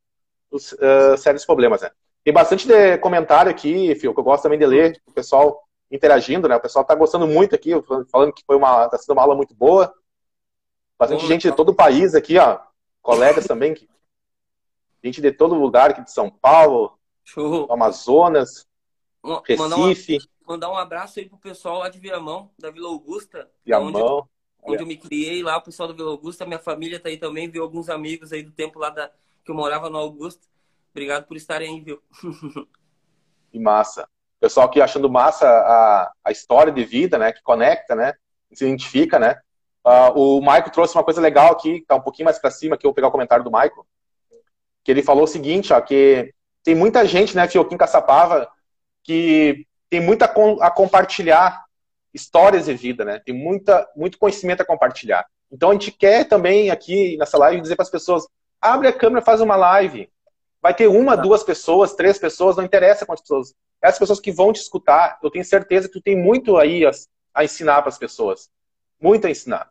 os uh, sérios problemas, né? Tem bastante comentário aqui, Fio, que eu gosto também de ler, o pessoal interagindo, né? O pessoal tá gostando muito aqui, falando que foi uma, tá sendo uma aula muito boa. Bastante gente de todo o país aqui, ó. Colegas também, que, gente de todo lugar aqui de São Paulo, Show. Amazonas, Recife.
Mandar, mandar um abraço aí pro pessoal lá de Viamão, da Vila Augusta.
Viamão.
onde eu me criei lá, o pessoal do Vila Augusta, minha família tá aí também, viu alguns amigos aí do tempo lá da, que eu morava no Augusto. Obrigado por estarem aí, viu?
Que massa. Pessoal aqui achando massa a, a história de vida, né? Que conecta, né? Se identifica, né? Uh, o Maico trouxe uma coisa legal aqui, tá um pouquinho mais para cima, que eu vou pegar o comentário do Maico, que ele falou o seguinte, ó, que tem muita gente, né, Fioquim Caçapava, que tem muita a compartilhar histórias de vida, né? Tem muita, muito conhecimento a compartilhar. Então a gente quer também aqui nessa live dizer para as pessoas: abre a câmera, faz uma live. Vai ter uma, tá. duas pessoas, três pessoas, não interessa quantas pessoas. Essas pessoas que vão te escutar, eu tenho certeza que tu tem muito aí a, a ensinar para as pessoas. Muito a ensinar.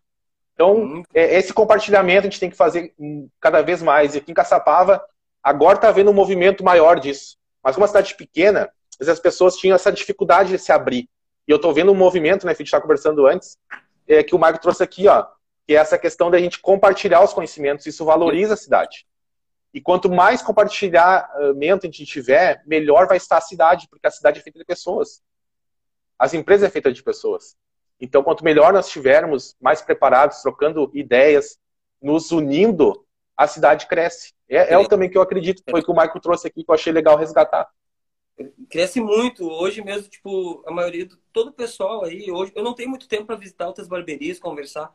Então, é, esse compartilhamento a gente tem que fazer cada vez mais. E aqui em Caçapava, agora está havendo um movimento maior disso. Mas uma cidade pequena, as pessoas tinham essa dificuldade de se abrir. E eu estou vendo um movimento, né, que a gente estava conversando antes, é, que o Marco trouxe aqui, ó, que é essa questão da gente compartilhar os conhecimentos. Isso valoriza a cidade. E quanto mais compartilhamento a gente tiver, melhor vai estar a cidade, porque a cidade é feita de pessoas. As empresas é feita de pessoas. Então, quanto melhor nós estivermos, mais preparados, trocando ideias, nos unindo, a cidade cresce. É, é o também que eu acredito, foi o que o Marco trouxe aqui, que eu achei legal resgatar.
Cresce muito. Hoje mesmo, tipo, a maioria do todo o pessoal aí, hoje, eu não tenho muito tempo para visitar outras barbearias, conversar,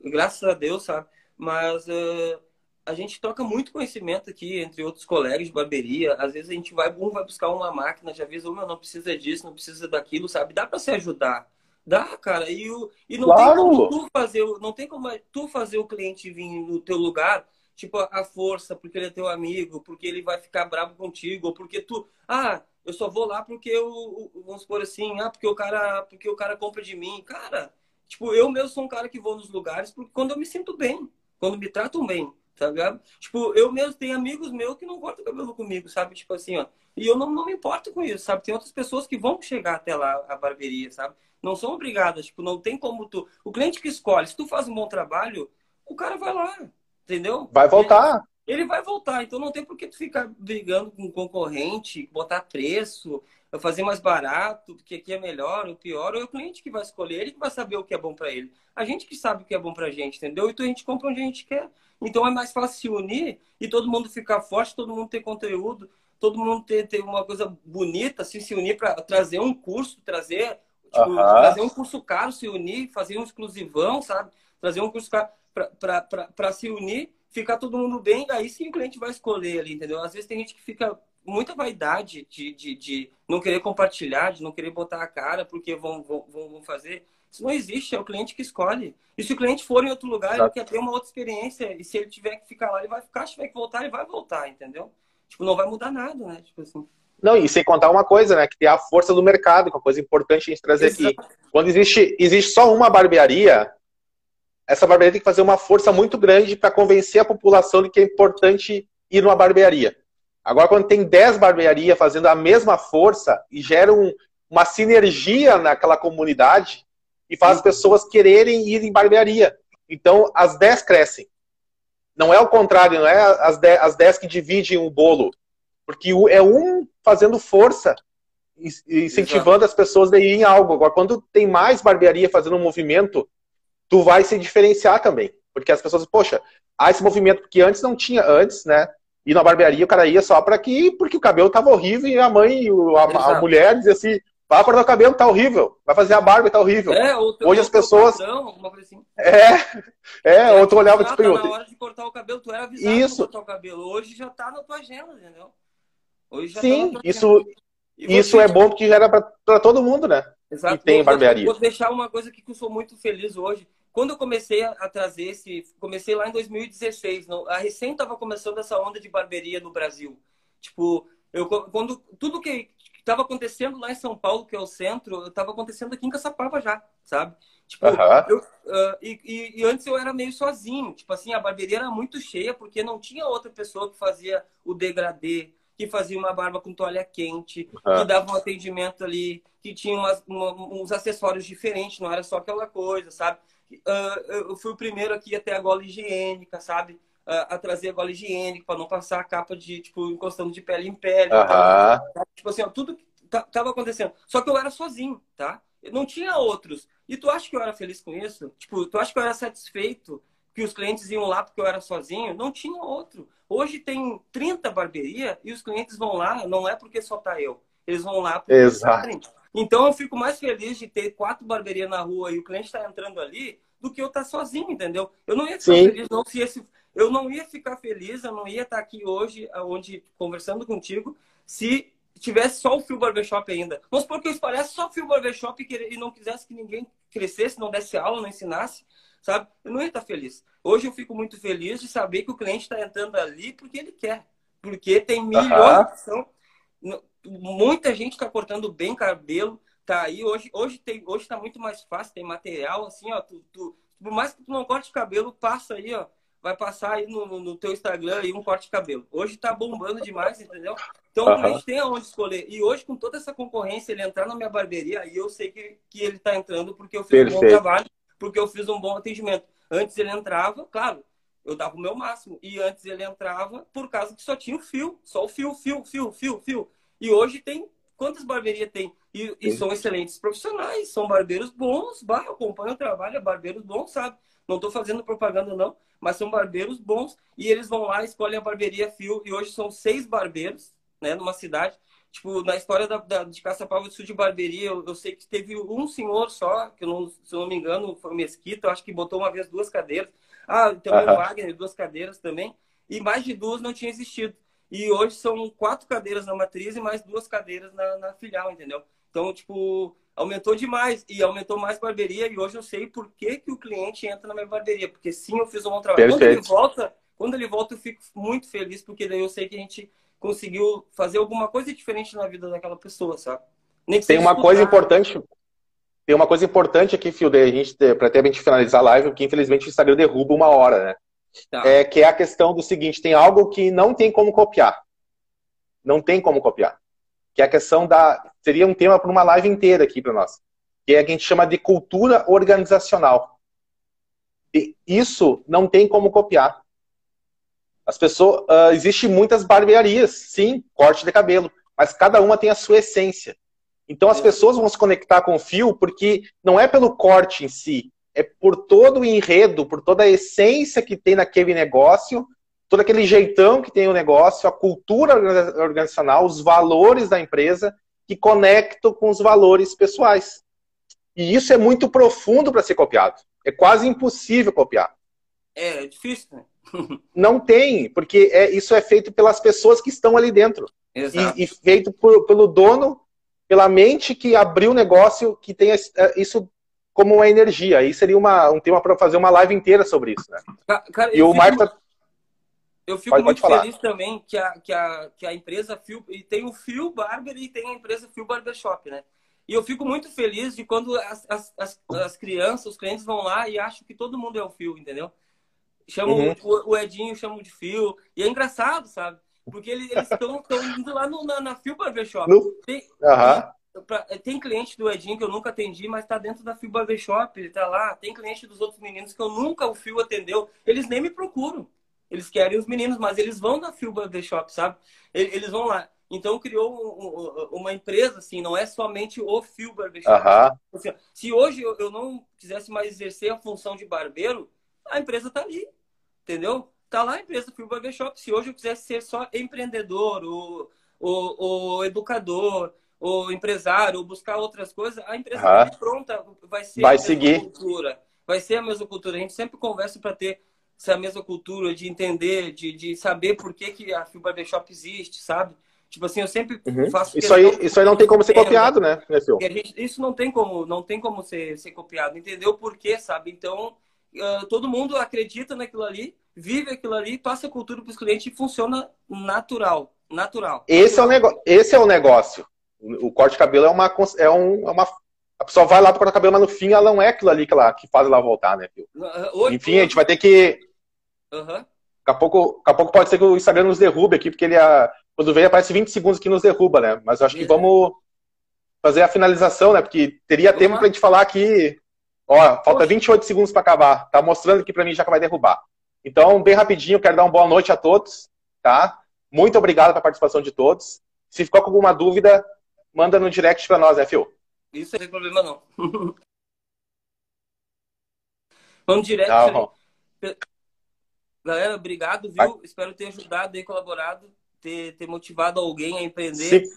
graças a Deus, sabe? Mas uh, a gente troca muito conhecimento aqui entre outros colegas de barbearia. Às vezes a gente vai, um vai buscar uma máquina, já avisa, oh, meu, não precisa disso, não precisa daquilo, sabe? Dá para se ajudar. Dá, cara. E, o, e não claro. tem como tu fazer, não tem como tu fazer o cliente vir no teu lugar, tipo, a força, porque ele é teu amigo, porque ele vai ficar bravo contigo, ou porque tu, ah, eu só vou lá porque eu, vamos supor assim, ah, porque o cara, porque o cara compra de mim. Cara, tipo, eu mesmo sou um cara que vou nos lugares porque quando eu me sinto bem, quando me tratam bem, tá ligado? Tipo, eu mesmo tenho amigos meus que não cortam cabelo comigo, sabe? Tipo assim, ó. E eu não, não me importo com isso, sabe? Tem outras pessoas que vão chegar até lá a barbearia, sabe? Não são obrigadas, tipo, não tem como tu. O cliente que escolhe, se tu faz um bom trabalho, o cara vai lá, entendeu?
Vai voltar.
Ele, vai voltar, então não tem por que tu ficar brigando com o concorrente, botar preço, fazer mais barato, porque aqui é melhor ou pior, ou é o cliente que vai escolher, ele que vai saber o que é bom para ele. A gente que sabe o que é bom pra gente, entendeu? Então a gente compra onde a gente quer. Então é mais fácil se unir e todo mundo ficar forte, todo mundo ter conteúdo, todo mundo ter, ter uma coisa bonita, assim, se unir para trazer um curso, trazer Tipo, uhum. trazer um curso caro, se unir, fazer um exclusivão, sabe? Trazer um curso caro para se unir, ficar todo mundo bem, aí sim o cliente vai escolher ali, entendeu? Às vezes tem gente que fica muita vaidade de, de, de não querer compartilhar, de não querer botar a cara porque vão, vão, vão fazer. Isso não existe, é o cliente que escolhe. E se o cliente for em outro lugar, ele quer ter uma outra experiência. E se ele tiver que ficar lá, ele vai ficar. Se tiver que voltar, ele vai voltar, entendeu? Tipo, não vai mudar nada, né? Tipo assim.
Não, e sem contar uma coisa, né? Que tem a força do mercado, que é uma coisa importante a gente trazer Exato. aqui. Quando existe, existe só uma barbearia, essa barbearia tem que fazer uma força muito grande para convencer a população de que é importante ir numa barbearia. Agora, quando tem 10 barbearias fazendo a mesma força e gera um, uma sinergia naquela comunidade e faz as pessoas quererem ir em barbearia. Então, as 10 crescem. Não é o contrário, não é as 10, as 10 que dividem o bolo. Porque é um fazendo força, incentivando Exato. as pessoas a ir em algo. Agora, quando tem mais barbearia fazendo um movimento, tu vai se diferenciar também. Porque as pessoas, poxa, há esse movimento, porque antes não tinha, antes, né? E na barbearia o cara ia só para que, porque o cabelo tava horrível e a mãe, a, a mulher dizia assim, vai cortar o cabelo, tá horrível. Vai fazer a barba, tá horrível. É, ou Hoje as pessoas. Assim. É, é, é, ou tu olhava tipo.
Tá na hora de cortar o cabelo, tu era avisado Isso. cortar o cabelo. Hoje já tá na tua agenda, entendeu?
Hoje já Sim, tá isso, isso é bom porque gera para todo mundo, né?
Exato. E tem vou, barbearia. Vou deixar uma coisa aqui que eu sou muito feliz hoje. Quando eu comecei a trazer esse. Comecei lá em 2016. Não, a recém estava começando essa onda de barbearia no Brasil. Tipo, eu, quando tudo que estava acontecendo lá em São Paulo, que é o centro, estava acontecendo aqui em Caçapava já, sabe? Tipo, eu, uh, e, e, e, antes eu era meio sozinho. Tipo assim, a barbearia era muito cheia porque não tinha outra pessoa que fazia o degradê, que fazia uma barba com toalha quente, uhum. que dava um atendimento ali, que tinha umas, uma, uns acessórios diferentes, não era só aquela coisa, sabe? Uh, eu fui o primeiro aqui até a gola higiênica, sabe? Uh, a trazer a gola higiênica para não passar a capa de, tipo, encostando de pele em pele.
Uhum.
Tipo assim, ó, tudo tava acontecendo. Só que eu era sozinho, tá? Não tinha outros. E tu acha que eu era feliz com isso? Tipo, tu acha que eu era satisfeito que os clientes iam lá porque eu era sozinho? Não tinha outro. Hoje tem 30 barbearias e os clientes vão lá, não é porque só tá eu. Eles vão lá porque
Exato.
Então eu fico mais feliz de ter quatro barbearias na rua e o cliente está entrando ali do que eu estar tá sozinho, entendeu? Eu não ia ficar Sim. feliz não se esse eu não ia ficar feliz, eu não ia estar tá aqui hoje, onde conversando contigo, se tivesse só o Fio Barbershop ainda. Vamos supor que eu espalhasse só o Fio Barbershop e não quisesse que ninguém crescesse, não desse aula, não ensinasse, sabe? Eu não ia estar tá feliz. Hoje eu fico muito feliz de saber que o cliente está entrando ali porque ele quer. Porque tem milhões uhum. de são muita gente está cortando bem cabelo, tá aí hoje, hoje tem, hoje está muito mais fácil, tem material assim, ó, tu, tu, por mais que tu não corte cabelo, passa aí, ó, vai passar aí no, no teu Instagram aí um corte de cabelo. Hoje tá bombando demais, entendeu? Então uhum. a gente tem aonde escolher. E hoje com toda essa concorrência, ele entrar na minha barbearia, aí eu sei que, que ele tá entrando porque eu fiz Perfeito. um bom trabalho, porque eu fiz um bom atendimento. Antes ele entrava, claro, eu dava o meu máximo. E antes ele entrava por causa que só tinha o fio, só o fio, fio, fio, fio, fio. E hoje tem. Quantas barbearias tem? E, e são excelentes profissionais, são barbeiros bons. Bah, eu acompanho o trabalho, é barbeiros bons, sabe? Não estou fazendo propaganda, não, mas são barbeiros bons. E eles vão lá, escolhem a barbearia Fio. E hoje são seis barbeiros, né, numa cidade. Tipo, na história da, da de Caçapava do Sul de Barbearia, eu, eu, sei que teve um senhor só, que eu não, se eu não me engano, foi o Mesquita, acho que botou uma vez duas cadeiras. Ah, também uhum. o Wagner, duas cadeiras também. E mais de duas não tinha existido. E hoje são quatro cadeiras na matriz e mais duas cadeiras na, na filial, entendeu? Então, tipo, aumentou demais e aumentou mais barbearia. E hoje eu sei por que, que o cliente entra na minha barbearia. Porque sim, eu fiz um bom trabalho. Quando ele volta, quando ele volta, eu fico muito feliz, porque daí eu sei que a gente conseguiu fazer alguma coisa diferente na vida daquela pessoa, sabe?
tem uma coisa importante. Tem uma coisa importante aqui, Fio, a gente, para até a gente finalizar a live, que infelizmente o Instagram derruba uma hora, né? Tá. É, que é a questão do seguinte: tem algo que não tem como copiar. Não tem como copiar. Que é a questão da. Seria um tema para uma live inteira aqui para nós. Que é a que a gente chama de cultura organizacional. E isso não tem como copiar. As pessoas. Uh, Existem muitas barbearias, sim, corte de cabelo. Mas cada uma tem a sua essência. Então as pessoas vão se conectar com o fio porque não é pelo corte em si, é por todo o enredo, por toda a essência que tem naquele negócio, todo aquele jeitão que tem o negócio, a cultura organizacional, os valores da empresa que conectam com os valores pessoais. E isso é muito profundo para ser copiado. É quase impossível copiar.
É, é difícil, né?
Não tem, porque é, isso é feito pelas pessoas que estão ali dentro.
Exato.
E, e feito por, pelo dono, pela mente que abriu o negócio, que tem isso como uma energia. Aí seria uma, um tema para fazer uma live inteira sobre isso, né?
Cara, e o Marco tá... Eu fico pode, muito pode feliz também que a, que a, que a empresa Phil, e tem o Phil Barber e tem a empresa Phil Barbershop, né? E eu fico muito feliz de quando as, as, as, as crianças, os clientes vão lá e acham que todo mundo é o Phil, entendeu? Chamam uhum. o, o, Edinho, chamam de Phil. E é engraçado, sabe? Porque eles estão indo lá no, na, na Phil Barbershop. No... Tem,
uhum.
Pra, tem cliente do Edinho que eu nunca atendi, mas tá dentro da Fio Barber Shop, ele tá lá. Tem cliente dos outros meninos que eu nunca o Fio atendeu. Eles nem me procuram. Eles querem os meninos, mas eles vão na Fio Barber Shop, sabe? Eles vão lá. Então criou uma empresa, assim, não é somente o Fio Barber Shop.
Uhum.
Assim, se hoje eu não quisesse mais exercer a função de barbeiro, a empresa tá ali, entendeu? Tá lá a empresa Fio Barber Shop. Se hoje eu quisesse ser só empreendedor, o, o, o educador, o empresário, ou buscar outras coisas, a empresa tá pronta, vai ser
vai
a mesma
seguir.
cultura. Vai ser a mesma cultura. A gente sempre conversa para ter essa mesma cultura, de entender, de, de saber por que, que a Fio Barbershop existe, sabe? Tipo assim, eu sempre
uhum. faço isso aí Isso aí não tem como ser copiado, né, né
gente, Isso não tem como, não tem como ser, ser copiado. Entendeu por quê, sabe? Então, uh, todo mundo acredita naquilo ali, vive aquilo ali, passa a cultura para os clientes e funciona natural. Natural.
Esse, É o nego... Esse é o negócio. O corte de cabelo é uma, é, um, é uma. A pessoa vai lá para cortar cabelo, mas no fim ela não é aquilo ali que, ela, que faz ela voltar, né, Pio? Enfim, a gente vai ter que.
Uhum. Daqui,
a pouco, daqui a pouco pode ser que o Instagram nos derrube aqui, porque ele quando vem aparece 20 segundos que nos derruba, né? Mas eu acho que vamos fazer a finalização, né? Porque teria uhum. tempo pra gente falar aqui. Ó, falta Poxa. 28 segundos para acabar. Tá mostrando aqui para mim já que vai derrubar. Então, bem rapidinho, quero dar uma boa noite a todos, tá? Muito obrigado pela participação de todos. Se ficou com alguma dúvida, manda no direct para nós, né, Phil?
Isso não tem problema não. Vamos direto.
Tá,
Galera, obrigado, viu? Vai. Espero ter ajudado e colaborado, ter, ter motivado alguém a empreender. Sim.